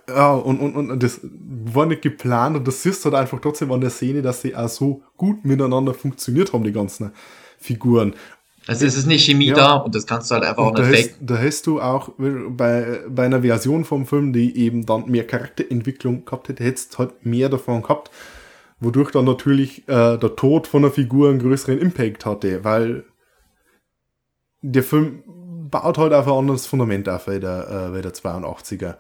S2: ja, und, und, und das war nicht geplant und das du halt einfach trotzdem an der Szene, dass sie auch so gut miteinander funktioniert haben, die ganzen Figuren.
S1: Also es ist nicht Chemie
S2: Ja.
S1: da und das kannst du halt einfach auch
S2: Und da
S1: nicht faken.
S2: da hast du auch bei, bei einer Version vom Film, die eben dann mehr Charakterentwicklung gehabt hätte, hättest halt mehr davon gehabt, wodurch dann natürlich äh, der Tod von einer Figur einen größeren Impact hatte, weil der Film baut halt auf ein anderes Fundament auf wie der, äh, wie der 82er.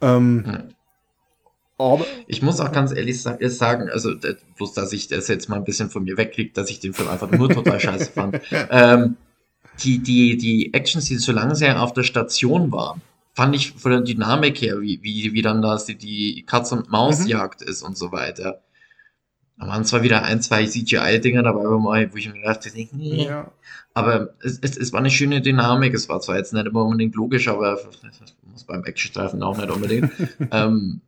S2: Ähm,
S1: Hm.
S2: Aber
S1: Ich muss auch ganz ehrlich äh, sagen, also äh, bloß, dass ich das jetzt mal ein bisschen von mir wegkriege, dass ich den Film einfach nur total scheiße fand. Ähm, die, die, die Actions, die solange sie auf der Station waren, fand ich von der Dynamik her, wie, wie, wie dann das die, die Katz- und Maus-Jagd ist und so weiter. Da waren zwar wieder ein, zwei CGI-Dinger dabei, wo ich mir gedacht habe, nee.
S2: ja,
S1: Aber es, es, es war eine schöne Dynamik. Es war zwar jetzt nicht immer unbedingt logisch, aber das muss beim Actionstreifen auch nicht unbedingt. ähm,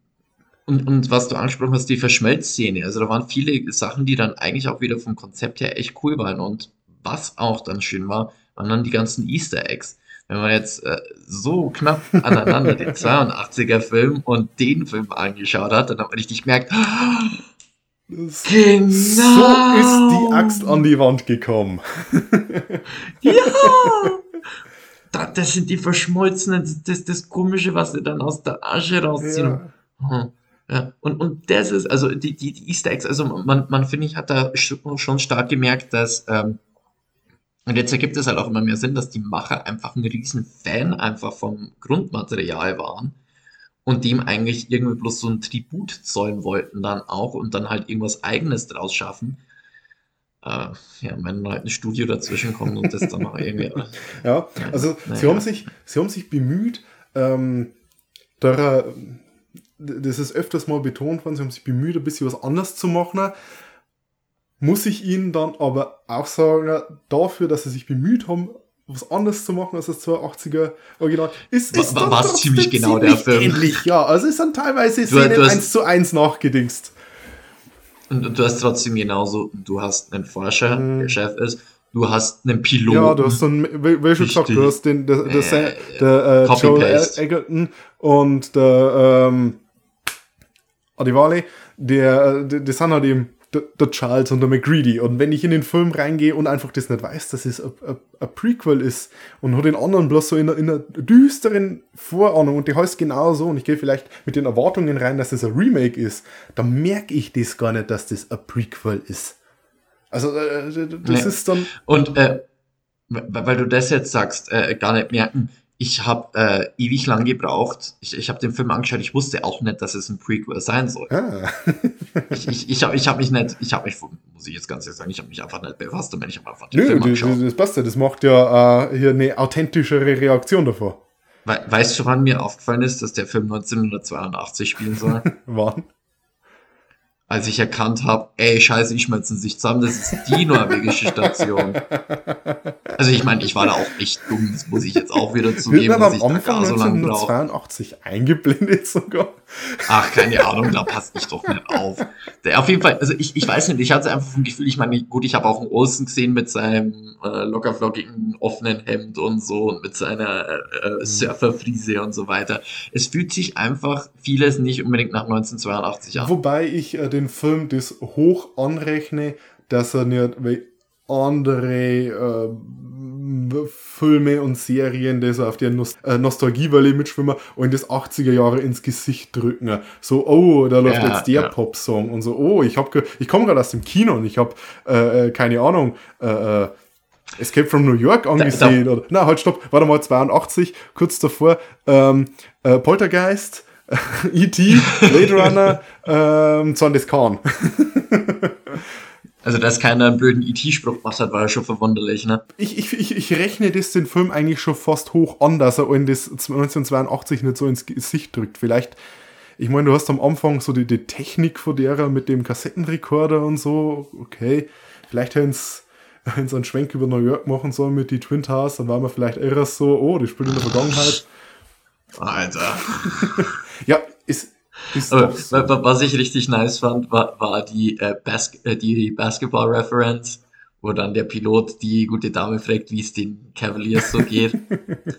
S1: Und, und was du angesprochen hast, die Verschmelzszene. Also da waren viele Sachen, die dann eigentlich auch wieder vom Konzept her echt cool waren. Und was auch dann schön war, waren dann die ganzen Easter Eggs. Wenn man jetzt äh, so knapp aneinander den 82er Film und den Film angeschaut hat, dann hat man richtig gemerkt,
S2: Das-
S1: Genau.
S2: So ist die Axt an die Wand gekommen.
S1: ja, da, das sind die verschmolzenen, das, das, das Komische, was sie dann aus der Asche rausziehen.
S2: Ja.
S1: Hm. Ja, und, und das ist, also die, die, die Easter Eggs, also man, man finde ich, hat da sch- schon stark gemerkt, dass, ähm, und jetzt ergibt es halt auch immer mehr Sinn, dass die Macher einfach ein riesen Fan einfach vom Grundmaterial waren und dem eigentlich irgendwie bloß so ein Tribut zollen wollten dann auch und dann halt irgendwas Eigenes draus schaffen. Äh, ja, wenn halt ein Studio dazwischen kommt und das dann auch irgendwie.
S2: Ja, also
S1: Naja.
S2: sie, haben sich, sie haben sich bemüht, ähm, da, das ist öfters mal betont worden, sie haben sich bemüht, ein bisschen was anders zu machen. Muss ich ihnen dann aber auch sagen, dafür, dass sie sich bemüht haben, was anderes zu machen als das 82er Original, ist, ist
S1: wa-
S2: dann
S1: war's
S2: trotzdem
S1: ziemlich genau der Film.
S2: ähnlich. Ja, also es sind teilweise
S1: Du-
S2: Szenen
S1: du hast-
S2: eins zu eins nachgedingst.
S1: Und, du hast trotzdem genauso, du hast einen Forscher,
S2: Mhm.
S1: der Chef ist, du hast einen Piloten.
S2: Ja, du hast so einen, wie schon gesagt, du hast den, der, der,
S1: Äh,
S2: der, äh, Joel. Egerton und der, ähm, Adivale, der, der, das sind halt eben der, der Charles und der McGreedy. Und wenn ich in den Film reingehe und einfach das nicht weiß, dass es ein- Prequel ist und hat den anderen bloß so in einer, in einer düsteren Vorahnung und die heißt genau so und ich gehe vielleicht mit den Erwartungen rein, dass das ein Remake ist, dann merke ich das gar nicht, dass das ein Prequel ist. Also, äh, das
S1: Nee.
S2: ist dann,
S1: Und äh, weil weil du das jetzt sagst, äh, gar nicht merken, ich habe äh, ewig lang gebraucht. Ich, ich habe den Film angeschaut, ich wusste auch nicht, dass es ein Prequel sein soll.
S2: ah.
S1: Ich, ich, ich habe ich hab mich nicht, ich habe mich, muss ich jetzt ganz ehrlich sagen, ich habe mich einfach nicht befasst damit, ich habe einfach den
S2: Nö,
S1: Film
S2: das,
S1: angeschaut.
S2: das, das passt ja. Das macht ja äh, hier eine authentischere Reaktion davor.
S1: We weißt du, wann mir aufgefallen ist, dass der Film 1982 spielen soll?
S2: Wann?
S1: Als ich erkannt habe, ey, scheiße, ich schmelzen sich zusammen, das ist die norwegische Station. Also ich meine, ich war da auch echt dumm, das muss ich jetzt auch wieder zugeben, dass ich da
S2: Anfang
S1: gar so lange brauche.
S2: 1982 eingeblendet sogar?
S1: Ach, keine Ahnung, da passt ich doch nicht auf. Der, auf jeden Fall, also ich, ich weiß nicht, ich hatte einfach vom Gefühl, ich meine, gut, ich habe auch einen Olsen gesehen mit seinem äh, lockerflockigen, offenen Hemd und so und mit seiner äh,
S2: Mhm.
S1: äh, Surferfriese und so weiter. Es fühlt sich einfach vieles nicht unbedingt nach 1982 an.
S2: Wobei ich äh, den Film das hoch anrechne, dass er nicht wie andere äh, Filme und Serien, die so auf der Nost äh, Nostalgiewelle mitschwimmen und das 80er Jahre ins Gesicht drücken. So, oh, da läuft
S1: Ja,
S2: jetzt der
S1: ja.
S2: Pop-Song und so, oh, ich hab ich komme gerade aus dem Kino und ich habe äh, äh, keine Ahnung, äh, äh, Escape from New York angesehen. oder, na, halt, stopp, warte mal, 82, kurz davor, ähm, äh, Poltergeist, E.T., Blade Runner, ähm, Zondis Khan.
S1: Also, dass keiner einen blöden IT-Spruch gemacht hat, war ja schon verwunderlich, ne?
S2: Ich, ich, ich, ich rechne das den Film eigentlich schon fast hoch an, dass er in das 1982 nicht so ins Gesicht drückt. Vielleicht, ich meine, du hast am Anfang so die, die Technik von derer mit dem Kassettenrekorder und so, okay. Vielleicht hätten sie einen Schwenk über New York machen sollen mit die Twin Towers, dann war man vielleicht eher so, oh, die spielt in der Vergangenheit.
S1: Alter.
S2: Ja, ist, so.
S1: wa- wa- was ich richtig nice fand, war, war die, äh, Bas äh, die Basketball-Reference, wo dann der Pilot die gute Dame fragt, wie es den Cavaliers so geht.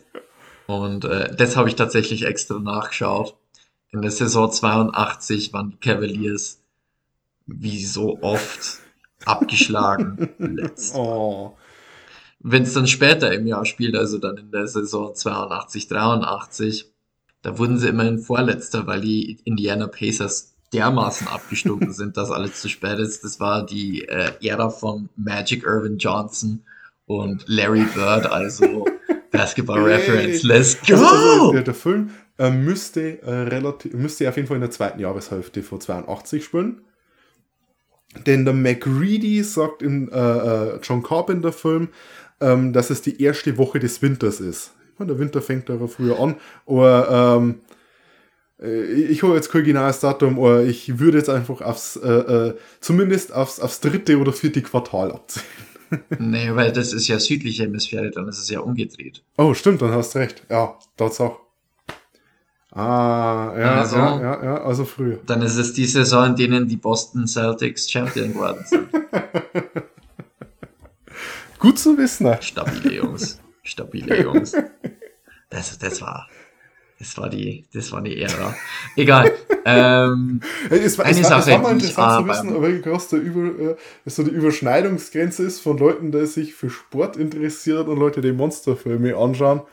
S1: Und äh, das habe ich tatsächlich extra nachgeschaut. In der Saison 82 waren die Cavaliers wie so oft abgeschlagen.
S2: Oh.
S1: Wenn es dann später im Jahr spielt, also dann in der Saison 82, 83, da wurden sie immerhin Vorletzter, weil die Indiana Pacers dermaßen abgestunken sind, dass alles zu spät ist. Das war die äh, Ära von Magic Irvin Johnson und Larry Bird, also Basketball Reference. Let's
S2: Also, also
S1: go!
S2: der, der Film äh, müsste, äh, relativ, müsste auf jeden Fall in der zweiten Jahreshälfte von 82 spielen. Denn der McReady sagt in äh, äh, John Carpenter Film, ähm, dass es die erste Woche des Winters ist. Meine, der Winter fängt aber früher an. Aber ähm, äh, ich habe jetzt kein genaues Datum, aber ich würde jetzt einfach aufs, äh, äh, zumindest aufs, aufs dritte oder vierte Quartal abziehen.
S1: Nee, weil das ist ja südliche Hemisphäre, dann ist es ja umgedreht.
S2: Oh, stimmt, dann hast du recht. Ja, Tatsache. Ah, ja,
S1: Also-
S2: ja, ja, ja, also früher.
S1: Dann ist es die Saison, in denen die Boston Celtics Champion geworden sind.
S2: Gut zu wissen.
S1: Stabile Jungs. Stabile Jungs. Das, das war. Das war die, das war die Ära. Egal. Ähm,
S2: Es war,
S1: Eine
S2: es war,
S1: Sache,
S2: es war mal interessant zu wissen, aber groß der Über, äh, so die Überschneidungsgrenze ist von Leuten, die sich für Sport interessieren und Leute, die Monsterfilme anschauen.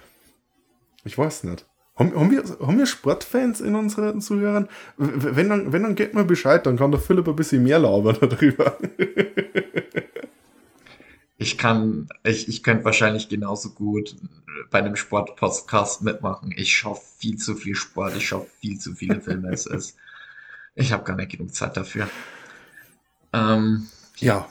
S2: Ich weiß nicht. Haben, haben, wir, haben wir Sportfans in unseren Zuhörern? Wenn dann, wenn dann geht mal Bescheid, dann kann der Philipp ein bisschen mehr labern darüber.
S1: ich kann, ich, ich könnte wahrscheinlich genauso gut bei einem Sportpodcast mitmachen. Ich schaue viel zu viel Sport, ich schaue viel zu viele Filme. Es ist, ich habe gar nicht genug Zeit dafür. Ähm,
S2: Ja,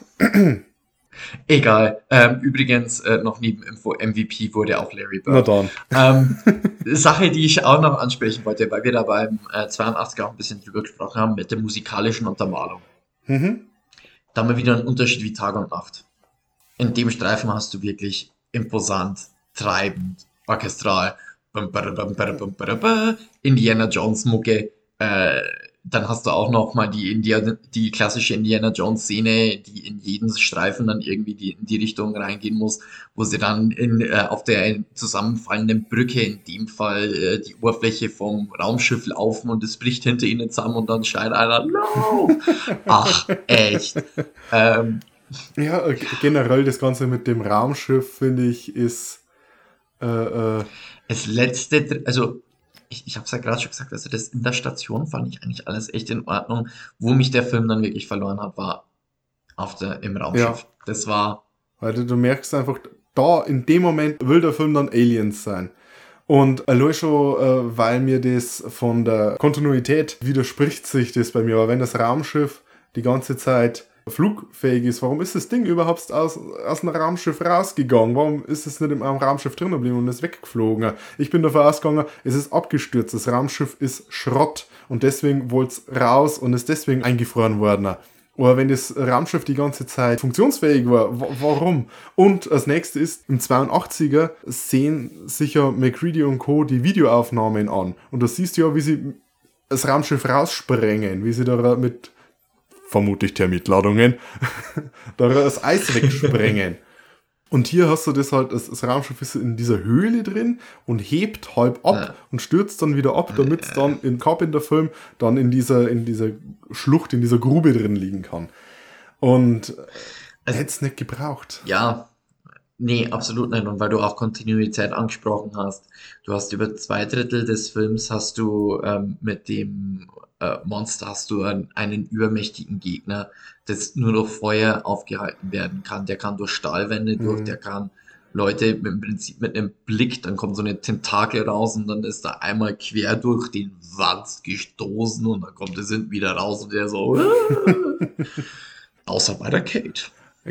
S1: egal. Ähm, übrigens, äh, noch Nebeninfo, MVP wurde auch Larry
S2: na
S1: Bird.
S2: dann.
S1: Ähm, Sache, die ich auch noch ansprechen wollte, weil wir da beim äh, 82 auch ein bisschen drüber gesprochen haben, mit der musikalischen Untermalung.
S2: Mhm.
S1: Da haben wir wieder einen Unterschied wie Tag und Nacht. In dem Streifen hast du wirklich imposant, treibend, orchestral, Indiana Jones Mucke. Äh, dann hast du auch noch mal die, Indiana, die klassische Indiana Jones Szene, die in jeden Streifen dann irgendwie die, in die Richtung reingehen muss, wo sie dann in, äh, auf der zusammenfallenden Brücke, in dem Fall äh, die Oberfläche vom Raumschiff laufen und es bricht hinter ihnen zusammen und dann schreit einer, no! Ach, echt. Ähm,
S2: Ja, äh, generell das Ganze mit dem Raumschiff, finde ich, ist. Äh, äh,
S1: Das letzte, also ich, ich habe es ja gerade schon gesagt, also das in der Station fand ich eigentlich alles echt in Ordnung. Wo mich der Film dann wirklich verloren hat, war auf der, im Raumschiff.
S2: Ja.
S1: Das war,
S2: Weil du, du merkst einfach, da in dem Moment will der Film dann Aliens sein. Und allein schon, äh, weil mir das von der Kontinuität widerspricht sich das bei mir. Aber wenn das Raumschiff die ganze Zeit flugfähig ist, warum ist das Ding überhaupt aus, aus dem Raumschiff rausgegangen? Warum ist es nicht im Raumschiff drin geblieben und ist weggeflogen? Ich bin davon ausgegangen, es ist abgestürzt. Das Raumschiff ist Schrott und deswegen wollte es raus und ist deswegen eingefroren worden. Oder wenn das Raumschiff die ganze Zeit funktionsfähig war, wa- warum? Und als nächstes ist, im 82er sehen sicher McCready und Co. die Videoaufnahmen an. Und da siehst du ja, wie sie das Raumschiff raussprengen, wie sie da mit vermutlich Termitladungen da das Eis wegsprengen. Und hier hast du das halt, das, das Raumschiff ist in dieser Höhle drin und hebt halb ab
S1: Ja.
S2: und stürzt dann wieder ab, damit es dann im Carpenter-Film dann in dieser, in dieser Schlucht, in dieser Grube drin liegen kann. Und
S1: Also-
S2: hätte es nicht gebraucht.
S1: ja, nee, absolut nicht. Und weil du auch Kontinuität angesprochen hast, du hast über zwei Drittel des Films hast du ähm, mit dem äh, Monster hast du einen, einen übermächtigen Gegner, das nur durch Feuer aufgehalten werden kann. Der kann durch Stahlwände durch,
S2: Mhm.
S1: der kann Leute mit, im Prinzip mit einem Blick, dann kommt so eine Tentakel raus und dann ist da einmal quer durch den Wanz gestoßen und dann kommt es hinten wieder raus und der so. Außer bei der Kate.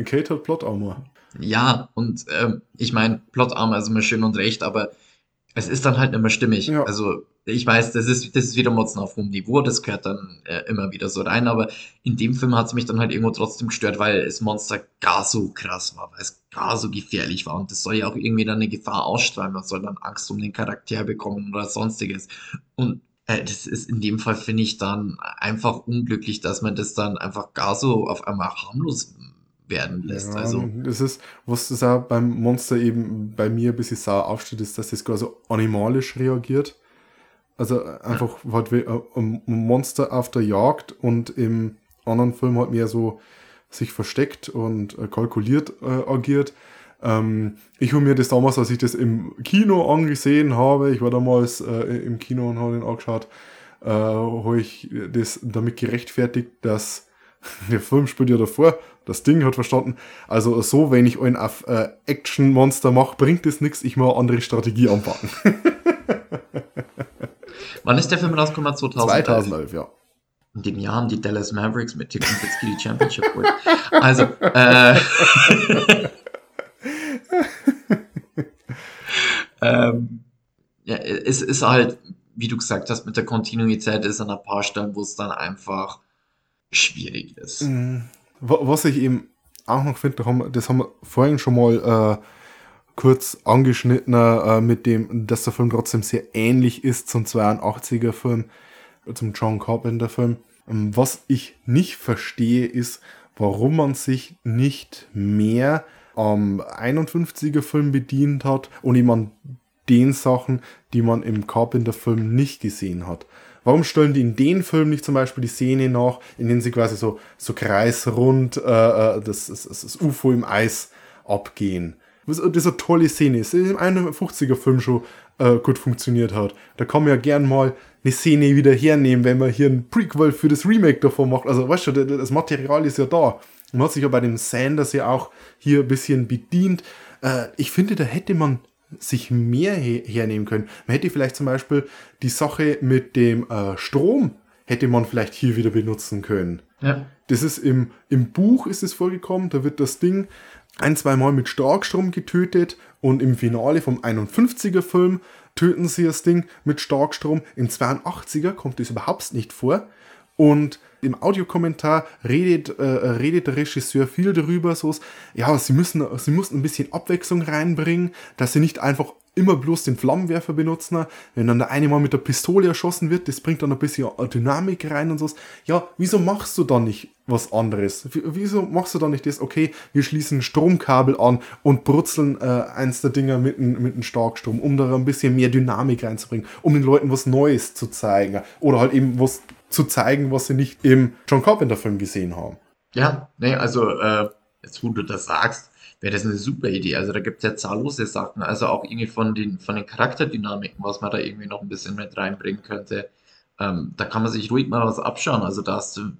S2: Kate hat Plot Armor.
S1: Ja, und ähm, ich meine, Plotarmor ist immer schön und recht, aber es ist dann halt mehr stimmig.
S2: Ja.
S1: Also ich weiß, das ist, das ist wieder Motzen auf hohem Niveau, das gehört dann äh, immer wieder so rein, aber in dem Film hat es mich dann halt irgendwo trotzdem gestört, weil das Monster gar so krass war, weil es gar so gefährlich war und das soll ja auch irgendwie dann eine Gefahr ausstrahlen, man soll dann Angst um den Charakter bekommen oder sonstiges. Und äh, das ist in dem Fall, finde ich, dann einfach unglücklich, dass man das dann einfach gar so auf einmal harmlos werden lässt.
S2: Ja,
S1: also.
S2: das ist, was das auch beim Monster eben bei mir ein bisschen sauer aufsteht, ist, dass das gar so animalisch reagiert. Also einfach halt wie ein ein Monster auf der Jagd und im anderen Film halt mehr so sich versteckt und äh, kalkuliert äh, agiert. Ähm, ich habe mir das damals, als ich das im Kino angesehen habe, ich war damals äh, im Kino und habe den angeschaut, äh, habe ich das damit gerechtfertigt, dass der Film spielt ja davor, das Ding hat verstanden. Also so, wenn ich auf äh, Action-Monster mache, bringt das nichts, ich muss eine andere Strategie anpacken.
S1: Wann ist der Film rausgekommen? 2011.
S2: 2011, ja.
S1: In dem Jahr haben die Dallas Mavericks mit Tim Nowitzki die Championship geholt. Also, äh, ähm, ja, es ist halt, wie du gesagt hast, mit der Kontinuität ist an ein paar Stellen, wo es dann einfach schwierig ist.
S2: Mhm. Wa- Was ich eben auch noch finde, das haben wir vorhin schon mal kurz angeschnittener äh, mit dem, dass der Film trotzdem sehr ähnlich ist zum 82er Film, zum John Carpenter Film. Ähm, was ich nicht verstehe, ist, warum man sich nicht mehr am 51er Film bedient hat und jemand den Sachen, die man im Carpenter-Film nicht gesehen hat. Warum stellen die in den Film nicht zum Beispiel die Szene nach, in denen sie quasi so, so kreisrund äh, äh das, das, das UFO im Eis abgehen? Das ist eine tolle Szene. Ist im 51er Film schon äh, gut funktioniert hat. Da kann man ja gern mal eine Szene wieder hernehmen, wenn man hier ein Prequel für das Remake davon macht. Also weißt du, das Material ist ja da. Man hat sich ja bei dem Sanders ja auch hier ein bisschen bedient. Äh, ich finde, da hätte man sich mehr he hernehmen können. Man hätte vielleicht zum Beispiel die Sache mit dem äh, Strom hätte man vielleicht hier wieder benutzen können.
S1: Ja.
S2: Das ist im, im Buch ist es vorgekommen, da wird das Ding ein, zwei Mal mit Starkstrom getötet und im Finale vom 51er Film töten sie das Ding mit Starkstrom. Im 82er kommt das überhaupt nicht vor. Und im Audiokommentar redet, äh, redet der Regisseur viel darüber, so, ja, sie müssen, sie mussten ein bisschen Abwechslung reinbringen, dass sie nicht einfach immer bloß den Flammenwerfer benutzen. Wenn dann der eine mal mit der Pistole erschossen wird, das bringt dann ein bisschen Dynamik rein und so. Ja, wieso machst du dann nicht was anderes? Wieso machst du dann nicht das, okay, wir schließen Stromkabel an und brutzeln äh, eins der Dinger mit einem Starkstrom, um da ein bisschen mehr Dynamik reinzubringen, um den Leuten was Neues zu zeigen. Oder halt eben was zu zeigen, was sie nicht im John Carpenter-Film gesehen haben.
S1: Ja, nee, also äh, jetzt wo du das sagst, wäre das eine super Idee. Also da gibt es ja zahllose Sachen, also auch irgendwie von den, von den Charakterdynamiken, was man da irgendwie noch ein bisschen mit reinbringen könnte. Ähm, da kann man sich ruhig mal was abschauen. Also da hast du,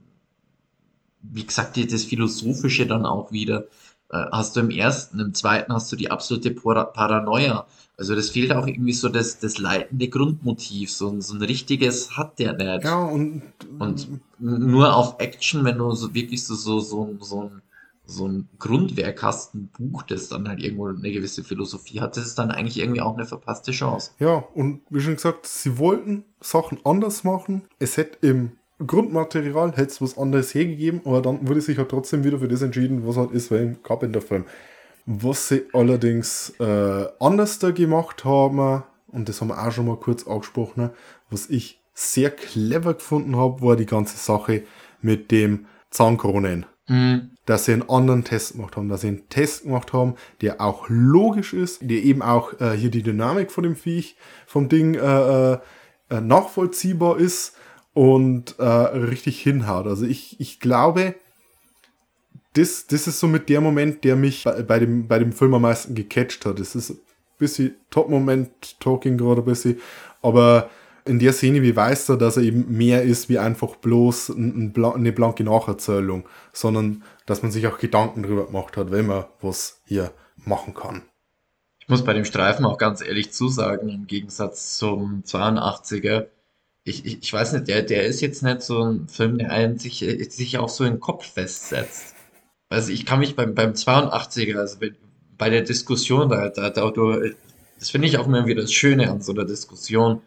S1: wie gesagt, das Philosophische dann auch wieder. Äh, hast du im ersten, im zweiten hast du die absolute Paranoia. Also das fehlt auch irgendwie so das, das leitende Grundmotiv. So ein, so ein richtiges hat der nicht.
S2: Ja, und,
S1: und nur auf Action, wenn du so wirklich so, so, so, so ein so ein Grundwerk hast, ein Buch, das dann halt irgendwo eine gewisse Philosophie hat, das ist dann eigentlich irgendwie auch eine verpasste Chance.
S2: Ja, und wie schon gesagt, sie wollten Sachen anders machen. Es hätte im Grundmaterial hätte es was anderes hergegeben, aber dann wurde sich halt trotzdem wieder für das entschieden, was halt ist, weil im Carpenter-Film. Was sie allerdings äh, anders da gemacht haben, und das haben wir auch schon mal kurz angesprochen, was ich sehr clever gefunden habe, war die ganze Sache mit dem Zahnkronen.
S1: Mhm.
S2: Dass sie einen anderen Test gemacht haben, dass sie einen Test gemacht haben, der auch logisch ist, der eben auch äh, hier die Dynamik von dem Viech, vom Ding äh, äh, nachvollziehbar ist und äh, richtig hinhaut. Also ich, ich glaube, das, das ist so mit der Moment, der mich bei, bei, dem, bei dem Film am meisten gecatcht hat. Das ist ein bisschen Top-Moment, Talking gerade ein bisschen, aber in der Szene wie weiß er, dass er eben mehr ist wie einfach bloß ein, ein, eine blanke Nacherzählung, sondern dass man sich auch Gedanken darüber gemacht hat, wenn man was hier machen kann.
S1: Ich muss bei dem Streifen auch ganz ehrlich zusagen, im Gegensatz zum 82er, ich, ich, ich weiß nicht, der, der ist jetzt nicht so ein Film, der einen sich, sich auch so in den Kopf festsetzt. Also ich kann mich beim, beim 82er, also bei der Diskussion, da, da, da, das finde ich auch immer wieder das Schöne an so einer Diskussion.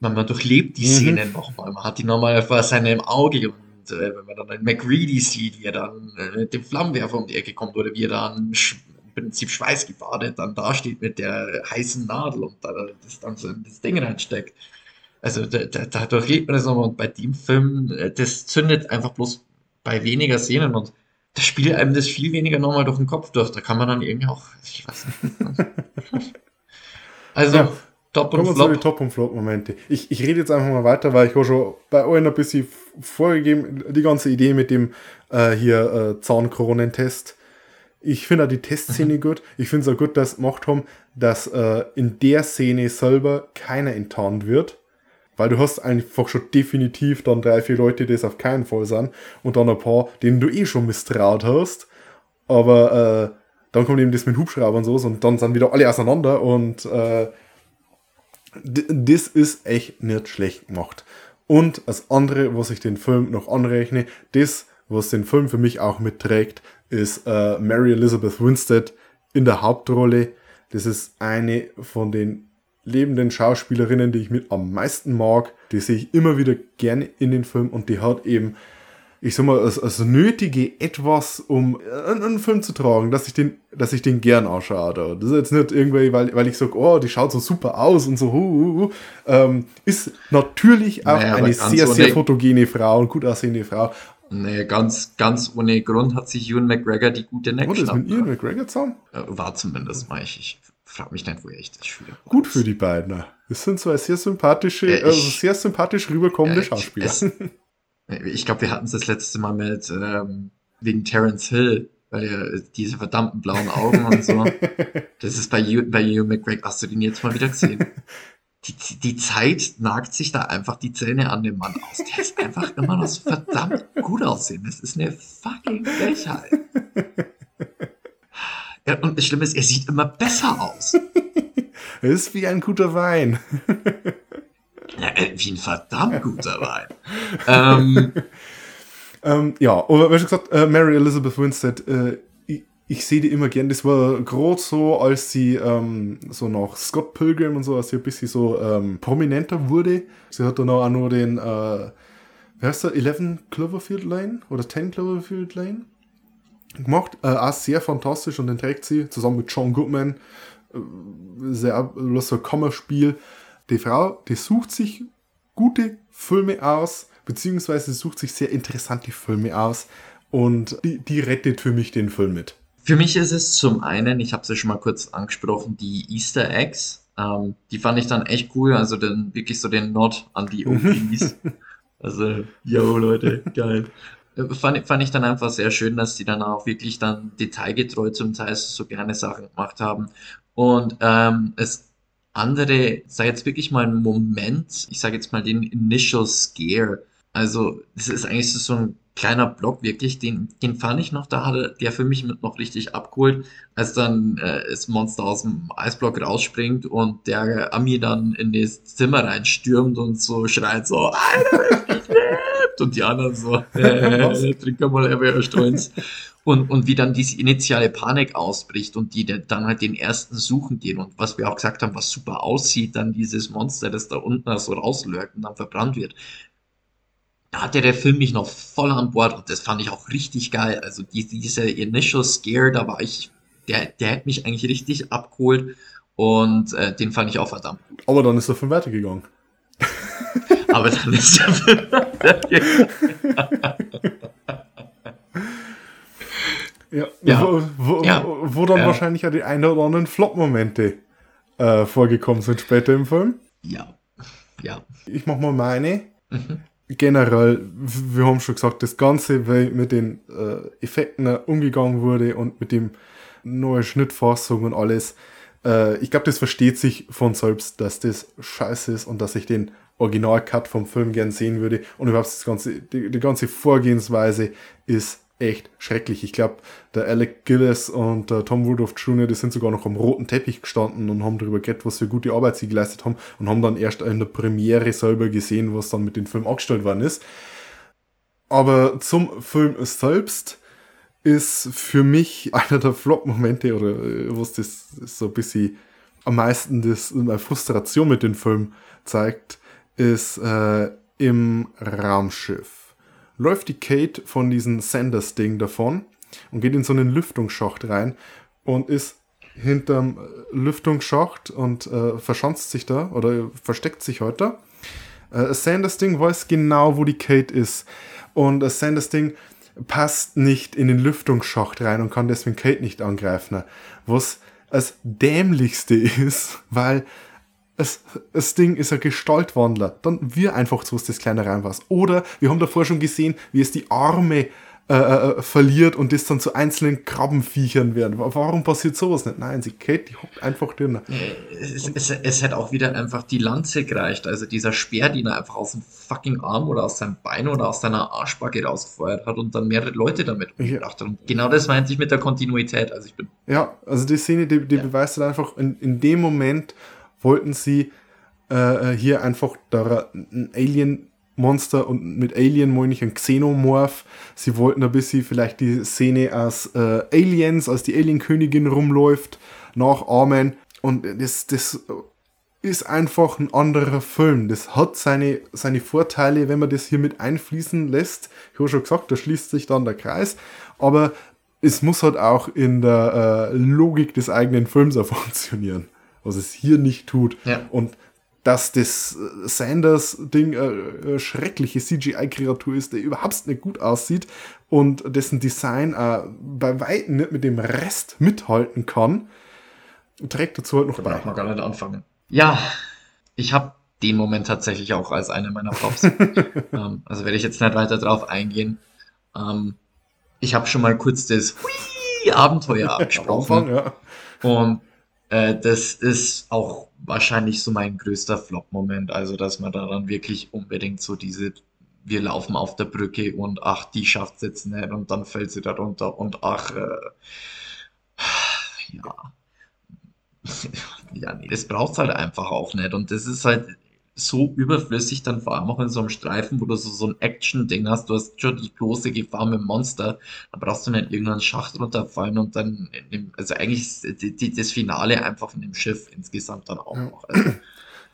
S1: Man, man durchlebt die mhm. Szene nochmal, man hat die nochmal vor seinem Auge und äh, wenn man dann einen McReady sieht, wie er dann äh, mit dem Flammenwerfer um die Ecke kommt oder wie er dann im Prinzip schweißgebadet dann dasteht mit der heißen Nadel und da das dann so in das Ding reinsteckt. Also da, da, da durchlebt man das nochmal und bei dem Film, äh, das zündet einfach bloß bei weniger Szenen und da spielt einem das viel weniger nochmal durch den Kopf durch. Da kann man dann irgendwie auch, ich weiß nicht. also, ja,
S2: Top und Flop. die Top- und Flop-Momente. Ich, ich rede jetzt einfach mal weiter, weil ich habe schon bei euch ein bisschen vorgegeben, die ganze Idee mit dem äh, hier äh, Zahnkronentest. Ich finde auch die Testszene mhm. gut. Ich finde es auch gut, dass sie gemacht haben, dass äh, in der Szene selber keiner enttarnt wird. Weil du hast einfach schon definitiv dann drei, vier Leute, die es auf keinen Fall sind. Und dann ein paar, denen du eh schon misstraut hast. Aber äh, dann kommt eben das mit Hubschraubern und so und dann sind wieder alle auseinander und äh, das ist echt nicht schlecht gemacht. Und das andere, was ich den Film noch anrechne, das, was den Film für mich auch mitträgt, ist äh, Mary Elizabeth Winstead in der Hauptrolle. Das ist eine von den lebenden Schauspielerinnen, die ich mit am meisten mag. Die sehe ich immer wieder gerne in den Film und die hat eben ich sag mal, das, das nötige etwas, um einen, Film zu tragen, dass ich den, dass ich den gern anschaue. Da. Das ist jetzt nicht irgendwie, weil, weil ich sage, oh, die schaut so super aus und so, hu, hu, hu. Ähm, ist natürlich auch
S1: Naja,
S2: eine sehr, sehr
S1: ohne-
S2: fotogene Frau und gut aussehende Frau.
S1: Nee, ganz, ganz ohne Grund hat sich Ewan McGregor die gute Neck
S2: ist mit. Ian McGregor zusammen?
S1: Äh, War zumindest mal. Ich, ich frage mich nicht, wo echt das Schüler
S2: Gut für die beiden. Das sind zwei sehr sympathische,
S1: Ja, ich-
S2: also sehr sympathisch rüberkommende
S1: ich-
S2: Schauspieler.
S1: es- Ich glaube, wir hatten es das letzte Mal mit ähm, wegen Terence Hill, weil er diese verdammten blauen Augen und so. Das ist bei Ewan, bei Ewan McGregor. Hast du den jetzt mal wieder gesehen? Die, die Zeit nagt sich da einfach die Zähne an dem Mann aus. Der ist einfach immer noch so verdammt gut aussehen. Das ist eine fucking Frechheit. Ja, und das Schlimme ist, er sieht immer besser aus.
S2: Er ist wie ein guter Wein.
S1: Ja, äh, wie ein verdammt guter Wein. Ähm,
S2: Ähm, ja, aber wie schon gesagt, äh, Mary Elizabeth Winstead, äh, ich, ich sehe die immer gern. Das war gerade so, als sie ähm, so nach Scott Pilgrim und so, als sie ein bisschen so ähm, prominenter wurde. Sie hat dann auch noch den, äh, wie heißt der, 11 Cloverfield Lane oder 10 Cloverfield Lane gemacht. Äh, auch sehr fantastisch und den trägt sie zusammen mit John Goodman. Äh, sehr, so ein Kammerspiel. Die Frau, die sucht sich gute Filme aus, beziehungsweise sucht sich sehr interessante Filme aus und die, die rettet für mich den Film mit.
S1: Für mich ist es zum einen, ich habe es ja schon mal kurz angesprochen, die Easter Eggs. Ähm, die fand ich dann echt cool, also dann wirklich so den Nod an die OPs. also, yo Leute, geil. Äh, Fand, ich- fand ich dann einfach sehr schön, dass die dann auch wirklich dann detailgetreu zum Teil so gerne Sachen gemacht haben. Und ähm, es andere, sei jetzt wirklich mal ein Moment, ich sage jetzt mal den Initial Scare. Also, das ist eigentlich so ein kleiner Block, wirklich, den, den fand ich noch, da hatte der für mich mit noch richtig abgeholt, als dann äh, das Monster aus dem Eisblock rausspringt und der Ami dann in das Zimmer reinstürmt und so schreit so, Alter, lebt! Und die anderen so, äh, trink mal ever Stolz. Und, und wie dann diese initiale Panik ausbricht und die dann halt den ersten suchen gehen und was wir auch gesagt haben, was super aussieht, dann dieses Monster, das da unten so rauslurkt und dann verbrannt wird. Da hatte der Film mich noch voll an Bord und das fand ich auch richtig geil. Also die, dieser Initial Scare, da war ich, der, der hat mich eigentlich richtig abgeholt und äh, den fand ich auch verdammt gut.
S2: Aber dann ist der Film weitergegangen.
S1: Aber dann ist der Film
S2: Ja,
S1: Ja.
S2: Wo, wo,
S1: Ja.
S2: wo, dann
S1: Ja.
S2: wahrscheinlich ja die ein oder anderen Flop-Momente äh, vorgekommen sind später im Film.
S1: Ja, ja.
S2: Ich mach mal meine.
S1: Mhm.
S2: Generell, wir haben schon gesagt, das Ganze, weil mit den äh, Effekten umgegangen wurde und mit dem neuen Schnittfassung und alles. Äh, ich glaube, das versteht sich von selbst, dass das scheiße ist und dass ich den Original-Cut vom Film gern sehen würde. Und überhaupt das ganze, die, die ganze Vorgehensweise ist echt schrecklich. Ich glaube, der Alec Gillis und der Tom Rudolph Jr., die sind sogar noch am roten Teppich gestanden und haben darüber geredet, was für gute Arbeit sie geleistet haben und haben dann erst in der Premiere selber gesehen, was dann mit dem Film angestellt worden ist. Aber zum Film selbst ist für mich einer der Flop-Momente oder äh, was das so ein bisschen am meisten das, meine Frustration mit dem Film zeigt, ist äh, im Raumschiff. Läuft die Kate von diesem Sanders-Ding davon und geht in so einen Lüftungsschacht rein und ist hinterm äh, Lüftungsschacht und äh, verschanzt sich da oder versteckt sich heute. Äh, Sanders Ding weiß genau, wo die Kate ist. Und äh, Sanders Ding passt nicht in den Lüftungsschacht rein und kann deswegen Kate nicht angreifen. Was das dämlichste ist, weil es, das Ding ist ein Gestaltwandler. Dann wir einfach so das kleine rein was. Oder wir haben davor schon gesehen, wie es die Arme äh, äh, verliert und das dann zu einzelnen Krabbenviechern werden. Warum passiert sowas nicht? Nein, sie Kate, die hockt einfach drin.
S1: Es, es, es hätte auch wieder einfach die Lanze gereicht. Also dieser Speer, den er einfach aus dem fucking Arm oder aus seinem Bein oder aus seiner Arschbacke rausgefeuert hat und dann mehrere Leute damit umgebracht hat. Und genau das meinte ich mit der Kontinuität. Also ich bin
S2: Ja, also die Szene, die, die
S1: Ja.
S2: beweist halt einfach, in, in dem Moment wollten sie äh, hier einfach da ein Alien-Monster und mit Alien meine ich ein Xenomorph. Sie wollten ein bisschen vielleicht die Szene aus äh, Aliens, als die Alien-Königin rumläuft, nachahmen. Und das, das ist einfach ein anderer Film. Das hat seine, seine Vorteile, wenn man das hier mit einfließen lässt. Ich habe schon gesagt, da schließt sich dann der Kreis. Aber es muss halt auch in der äh, Logik des eigenen Films funktionieren. Was es hier nicht tut.
S1: Ja.
S2: Und dass das äh, Sanders-Ding äh, äh, schreckliche CGI-Kreatur ist, der überhaupt nicht gut aussieht und dessen Design äh, bei weitem nicht mit dem Rest mithalten kann, trägt dazu halt noch
S1: Da
S2: bei.
S1: braucht man gar nicht anfangen. Ja, ich habe den Moment tatsächlich auch als eine meiner Flops. ähm, also werde ich jetzt nicht weiter drauf eingehen. Ähm, ich habe schon mal kurz das Hui Abenteuer
S2: Am
S1: angesprochen.
S2: Anfang, ja.
S1: Und äh, das ist auch wahrscheinlich so mein größter Flop-Moment. Also, dass man da dann wirklich unbedingt so diese, wir laufen auf der Brücke und ach, die schafft es jetzt nicht und dann fällt sie da runter und ach, äh, ja. Ja, nee, das braucht's halt einfach auch nicht. Und das ist halt so überflüssig, dann vor allem auch in so einem Streifen, wo du so, so ein Action-Ding hast. Du hast schon die große Gefahr mit dem Monster. Da brauchst du nicht irgendeinen Schacht runterfallen und dann, in dem, also eigentlich die, die, das Finale einfach in dem Schiff insgesamt dann auch
S2: Ja.
S1: noch. Also,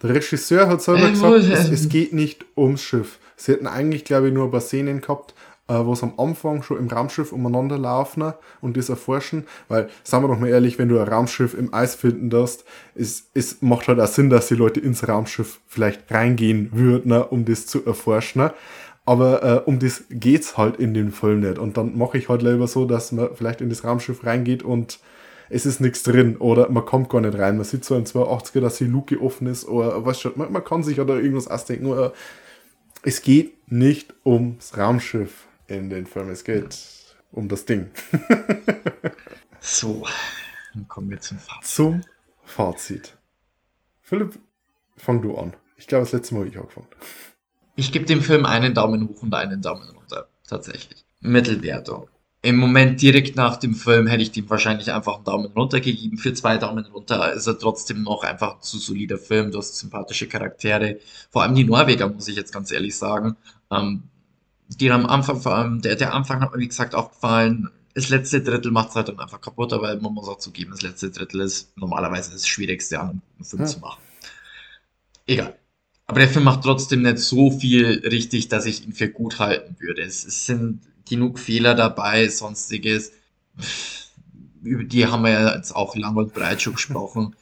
S2: Der Regisseur hat selber
S1: Äh,
S2: gesagt,
S1: wo-
S2: es, es geht nicht ums Schiff. Sie hätten eigentlich, glaube ich, nur ein paar Szenen gehabt, äh, sie am Anfang schon im Raumschiff umeinander laufen und das erforschen. Weil, sagen wir doch mal ehrlich, wenn du ein Raumschiff im Eis finden darfst, es, es macht halt auch Sinn, dass die Leute ins Raumschiff vielleicht reingehen würden, ne, um das zu erforschen. ne. Aber äh, um das geht's halt in dem Film nicht. Und dann mache ich halt lieber so, dass man vielleicht in das Raumschiff reingeht und es ist nichts drin oder man kommt gar nicht rein. Man sieht so im 280er, dass die Luke offen ist oder was schon. Man, man kann sich oder irgendwas ausdenken. Oder es geht nicht ums Raumschiff in den Film. Es geht um das Ding.
S1: so, dann kommen wir zum Fazit.
S2: Zum Fazit. Philipp, fang du an. Ich glaube, das letzte Mal habe ich angefangen.
S1: Ich gebe dem Film einen Daumen hoch und einen Daumen runter. Tatsächlich. Mittelwertung. Im Moment direkt nach dem Film hätte ich dem wahrscheinlich einfach einen Daumen runter gegeben. Für zwei Daumen runter ist er trotzdem noch einfach ein zu solider Film. Du hast sympathische Charaktere. Vor allem die Norweger, muss ich jetzt ganz ehrlich sagen. Ähm, die am Anfang, vor allem, der, der Anfang hat mir wie gesagt aufgefallen. Das letzte Drittel macht es halt dann einfach kaputt, aber man muss auch zugeben, das letzte Drittel ist normalerweise das Schwierigste an einem guten Film
S2: Ja.
S1: zu machen. Egal. Aber der Film macht trotzdem nicht so viel richtig, dass ich ihn für gut halten würde. Es, es sind genug Fehler dabei, sonstiges. Über die haben wir ja jetzt auch lang und breit schon gesprochen.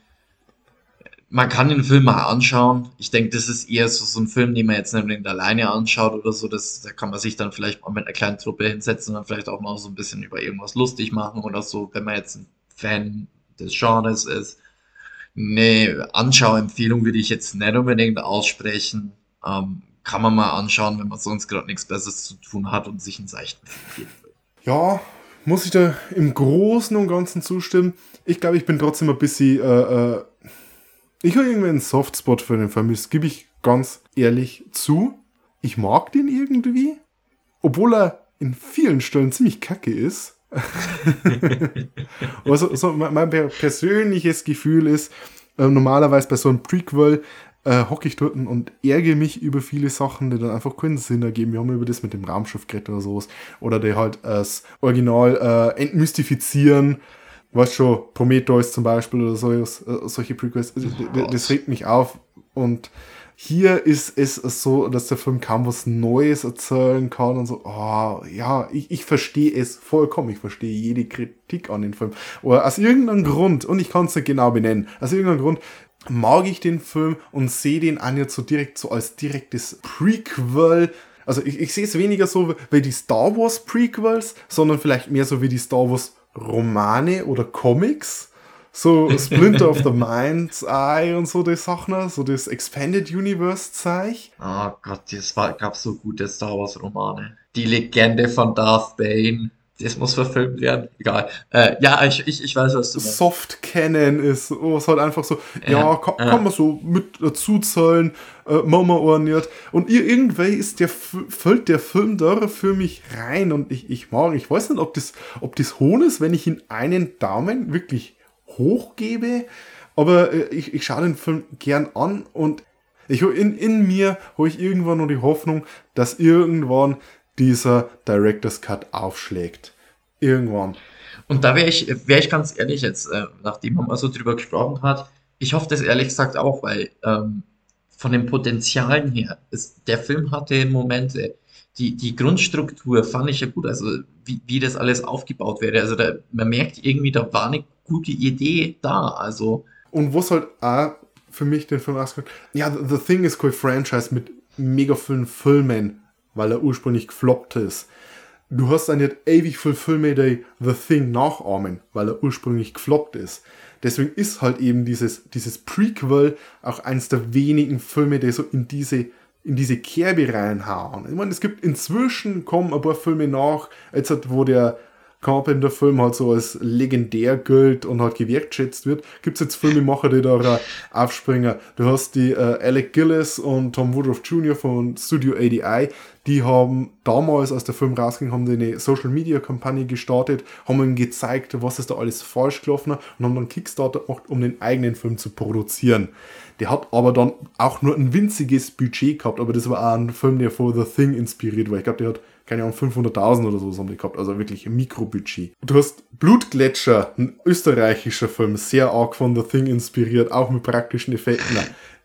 S1: Man kann den Film mal anschauen. Ich denke, das ist eher so, so ein Film, den man jetzt nicht alleine anschaut oder so. Das, da kann man sich dann vielleicht mal mit einer kleinen Truppe hinsetzen und dann vielleicht auch mal so ein bisschen über irgendwas lustig machen oder so, wenn man jetzt ein Fan des Genres ist. Eine Anschauempfehlung würde ich jetzt nicht unbedingt aussprechen. Ähm, kann man mal anschauen, wenn man sonst gerade nichts Besseres zu tun hat und sich einen seichten Film geben will.
S2: Ja, muss ich da im Großen und Ganzen zustimmen. Ich glaube, ich bin trotzdem ein bisschen. Äh, äh, ich habe irgendwie einen Softspot für den. Das gebe ich ganz ehrlich zu. Ich mag den irgendwie. Obwohl er in vielen Stellen ziemlich kacke ist. also, so mein, persönliches Gefühl ist, äh, normalerweise bei so einem Prequel äh, hocke ich dort und ärgere mich über viele Sachen, die dann einfach keinen Sinn ergeben. Wir haben über das mit dem Raumschiff geredet oder sowas. Oder die halt das Original äh, entmystifizieren. Weißt schon, Prometheus zum Beispiel oder so, äh, solche Prequels. D- das regt mich auf. Und hier ist es so, dass der Film kaum was Neues erzählen kann und so. Oh, ja, ich, ich verstehe es vollkommen. Ich verstehe jede Kritik an den Film. Aber aus irgendeinem Grund, und ich kann es nicht genau benennen, aus irgendeinem Grund mag ich den Film und sehe den an jetzt so direkt so als direktes Prequel. Also ich, ich sehe es weniger so wie die Star Wars Prequels, sondern vielleicht mehr so wie die Star Wars Romane oder Comics. So Splinter of the Mind's Eye und so die Sachen, so das Expanded Universe Zeich.
S1: Oh Gott, es war, gab so gute Star Wars Romane. Die Legende von Darth Bane. Das muss verfilmt werden. Egal. Äh, ja, ich, ich, ich weiß, was du meinst.
S2: Soft Canon ist, wo es halt einfach so, ja,
S1: Ja,
S2: kann,
S1: ja.
S2: kann man so mit dazu zahlen, äh, Mama ordnet. Und ir- irgendwie ist der, fällt der Film da für mich rein und ich, ich mag, ich weiß nicht, ob das, ob das hohn ist, wenn ich ihn einen Daumen wirklich hoch gebe, aber äh, ich, ich schaue den Film gern an und ich in, in mir habe ich irgendwann nur die Hoffnung, dass irgendwann dieser Director's Cut aufschlägt. Irgendwann.
S1: Und da wäre ich, wäre ich ganz ehrlich jetzt, äh, nachdem man mal so drüber gesprochen hat, Ich hoffe das ehrlich gesagt auch, weil ähm, von den Potenzialen her, ist, der Film hatte Momente, die, die Grundstruktur fand ich ja gut, also wie, wie das alles aufgebaut wäre. Also da, man merkt irgendwie, da war eine gute Idee da. Also
S2: Und was halt auch für mich den Film ausgemacht ja, The Thing ist kein Franchise mit mega vielen Filmen, weil er ursprünglich gefloppt ist. Du hast dann nicht ewig viele Filme, die The Thing nachahmen, weil er ursprünglich gefloppt ist. Deswegen ist halt eben dieses, dieses Prequel auch eins der wenigen Filme, die so in diese, in diese Kerbe reinhauen. Ich meine, es gibt inzwischen kommen ein paar Filme nach, jetzt halt, wo der Carpenter-Film halt so als legendär gilt und halt gewertschätzt wird, gibt es jetzt Filmemacher, die da aufspringen. Du hast die äh, Alec Gillis und Tom Woodruff Jr. von Studio ADI, die haben damals, als der Film rausging, haben die eine Social-Media-Kampagne gestartet, haben ihnen gezeigt, was ist da alles falsch gelaufen und haben dann Kickstarter gemacht, um den eigenen Film zu produzieren. Der hat aber dann auch nur ein winziges Budget gehabt, aber das war auch ein Film, der von The Thing inspiriert war. Ich glaube, der hat keine Ahnung, 500.000 oder so haben die gehabt, also wirklich ein Mikrobudget. Du hast Blutgletscher, ein österreichischer Film, sehr arg von The Thing inspiriert, auch mit praktischen Effekten.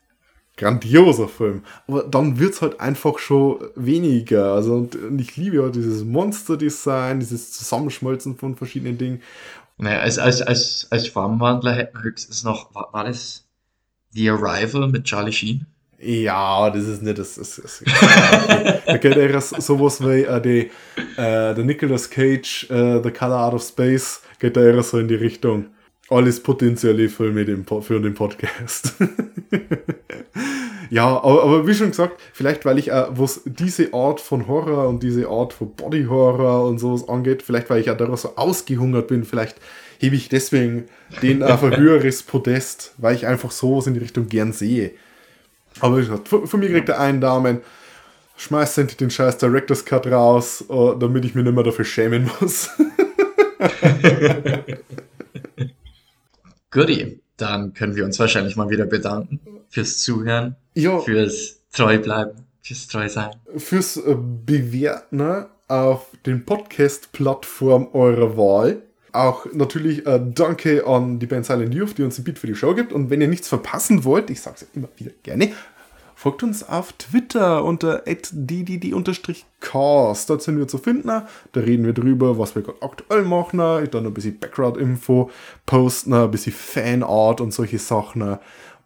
S2: Grandioser Film. Aber dann wird's halt einfach schon weniger. Also, und, und ich liebe ja dieses Monster-Design, dieses Zusammenschmelzen von verschiedenen Dingen.
S1: Naja, als, als, als, als Formwandler hätten wir höchstens noch, war, war das The Arrival mit Charlie Sheen?
S2: Ja, das ist nicht das. das, das da geht eher sowas wie äh, die, äh, der Nicolas Cage, äh, The Color Out of Space, geht da eher so in die Richtung. Alles potenzielle Filme für den Podcast. ja, aber, aber wie schon gesagt, vielleicht weil ich, äh, was diese Art von Horror und diese Art von Body Horror und sowas angeht, vielleicht weil ich ja daraus so ausgehungert bin, vielleicht hebe ich deswegen den auf ein höheres Podest, weil ich einfach sowas in die Richtung gern sehe. Aber wie gesagt, von, mir kriegt er einen Daumen. Schmeißt endlich den scheiß Director's Cut raus, äh, damit ich mich nicht mehr dafür schämen muss.
S1: Goodie. Dann können wir uns wahrscheinlich mal wieder bedanken fürs Zuhören,
S2: Ja.
S1: fürs Treubleiben, fürs Treusein.
S2: Fürs äh, Bewerten ne, auf den Podcast-Plattform eurer Wahl. Auch natürlich äh, danke an die Band Silent Youth, die uns ein Beat für die Show gibt. Und wenn ihr nichts verpassen wollt, ich sage es immer wieder gerne, folgt uns auf Twitter unter ddd-cast. Dort sind wir zu finden. Da reden wir drüber, was wir gerade aktuell machen. Dann ein bisschen Background-Info, posten, ein bisschen Fanart und solche Sachen.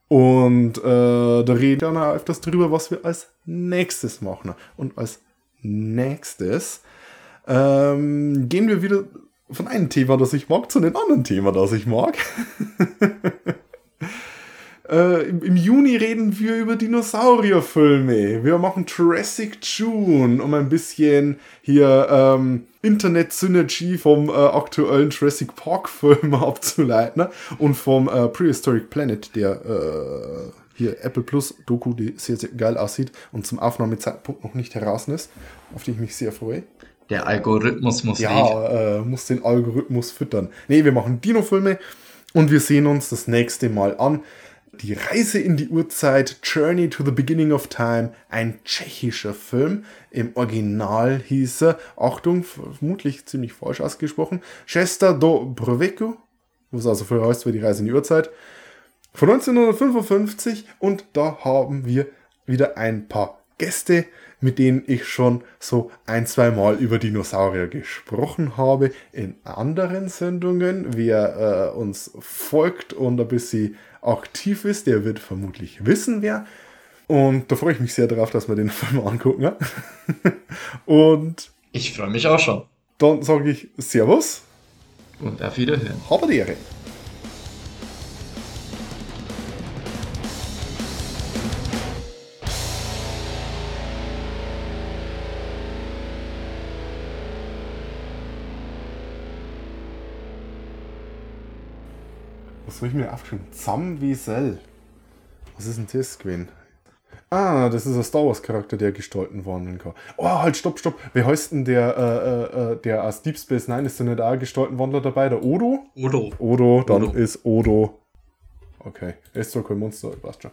S2: Und äh, da reden wir dann auch öfters drüber, was wir als nächstes machen. Und als nächstes ähm, gehen wir wieder von einem Thema, das ich mag, zu einem anderen Thema, das ich mag. Äh, im, Juni reden wir über Dinosaurierfilme. Wir machen Jurassic June, um ein bisschen hier ähm, Internet-Synergy vom äh, aktuellen Jurassic Park-Film abzuleiten ne? und vom äh, Prehistoric Planet, der äh, hier Apple Plus Doku, die sehr, sehr geil aussieht und zum Aufnahmezeitpunkt noch nicht heraus ist, auf die ich mich sehr freue.
S1: Der Algorithmus muss.
S2: Ja, äh, muss den Algorithmus füttern. Nee, wir machen Dino-Filme und wir sehen uns das nächste Mal an. Die Reise in die Urzeit, Journey to the Beginning of Time, ein tschechischer Film. Im Original hieß er, Achtung, vermutlich ziemlich falsch ausgesprochen, Chester do Broveco, was also für heißt für die Reise in die Urzeit, von 1955 und da haben wir wieder ein paar Gäste, mit denen ich schon so ein, zwei Mal über Dinosaurier gesprochen habe in anderen Sendungen. Wer äh, uns folgt und ein bisschen aktiv ist, der wird vermutlich wissen, wer. Und da freue ich mich sehr darauf, dass wir den Film angucken. Ja? und
S1: Ich freue mich auch schon.
S2: dann sage ich Servus,
S1: Und auf Wiederhören.
S2: habe die Ehre. Habe ich mir aufgeschrieben? Zamwiesel. Was ist denn das gewesen? Ah, das ist ein Star Wars Charakter, der gestalten wandeln kann. Oh, halt, stopp, stopp. Wie heißt denn der, äh, äh, äh, der aus Deep Space Nine? Ist da nicht auch gestalten Wandler dabei? Der Odo?
S1: Odo.
S2: Odo, dann
S1: Odo.
S2: ist Odo. Okay, er ist zwar kein Monster, passt schon.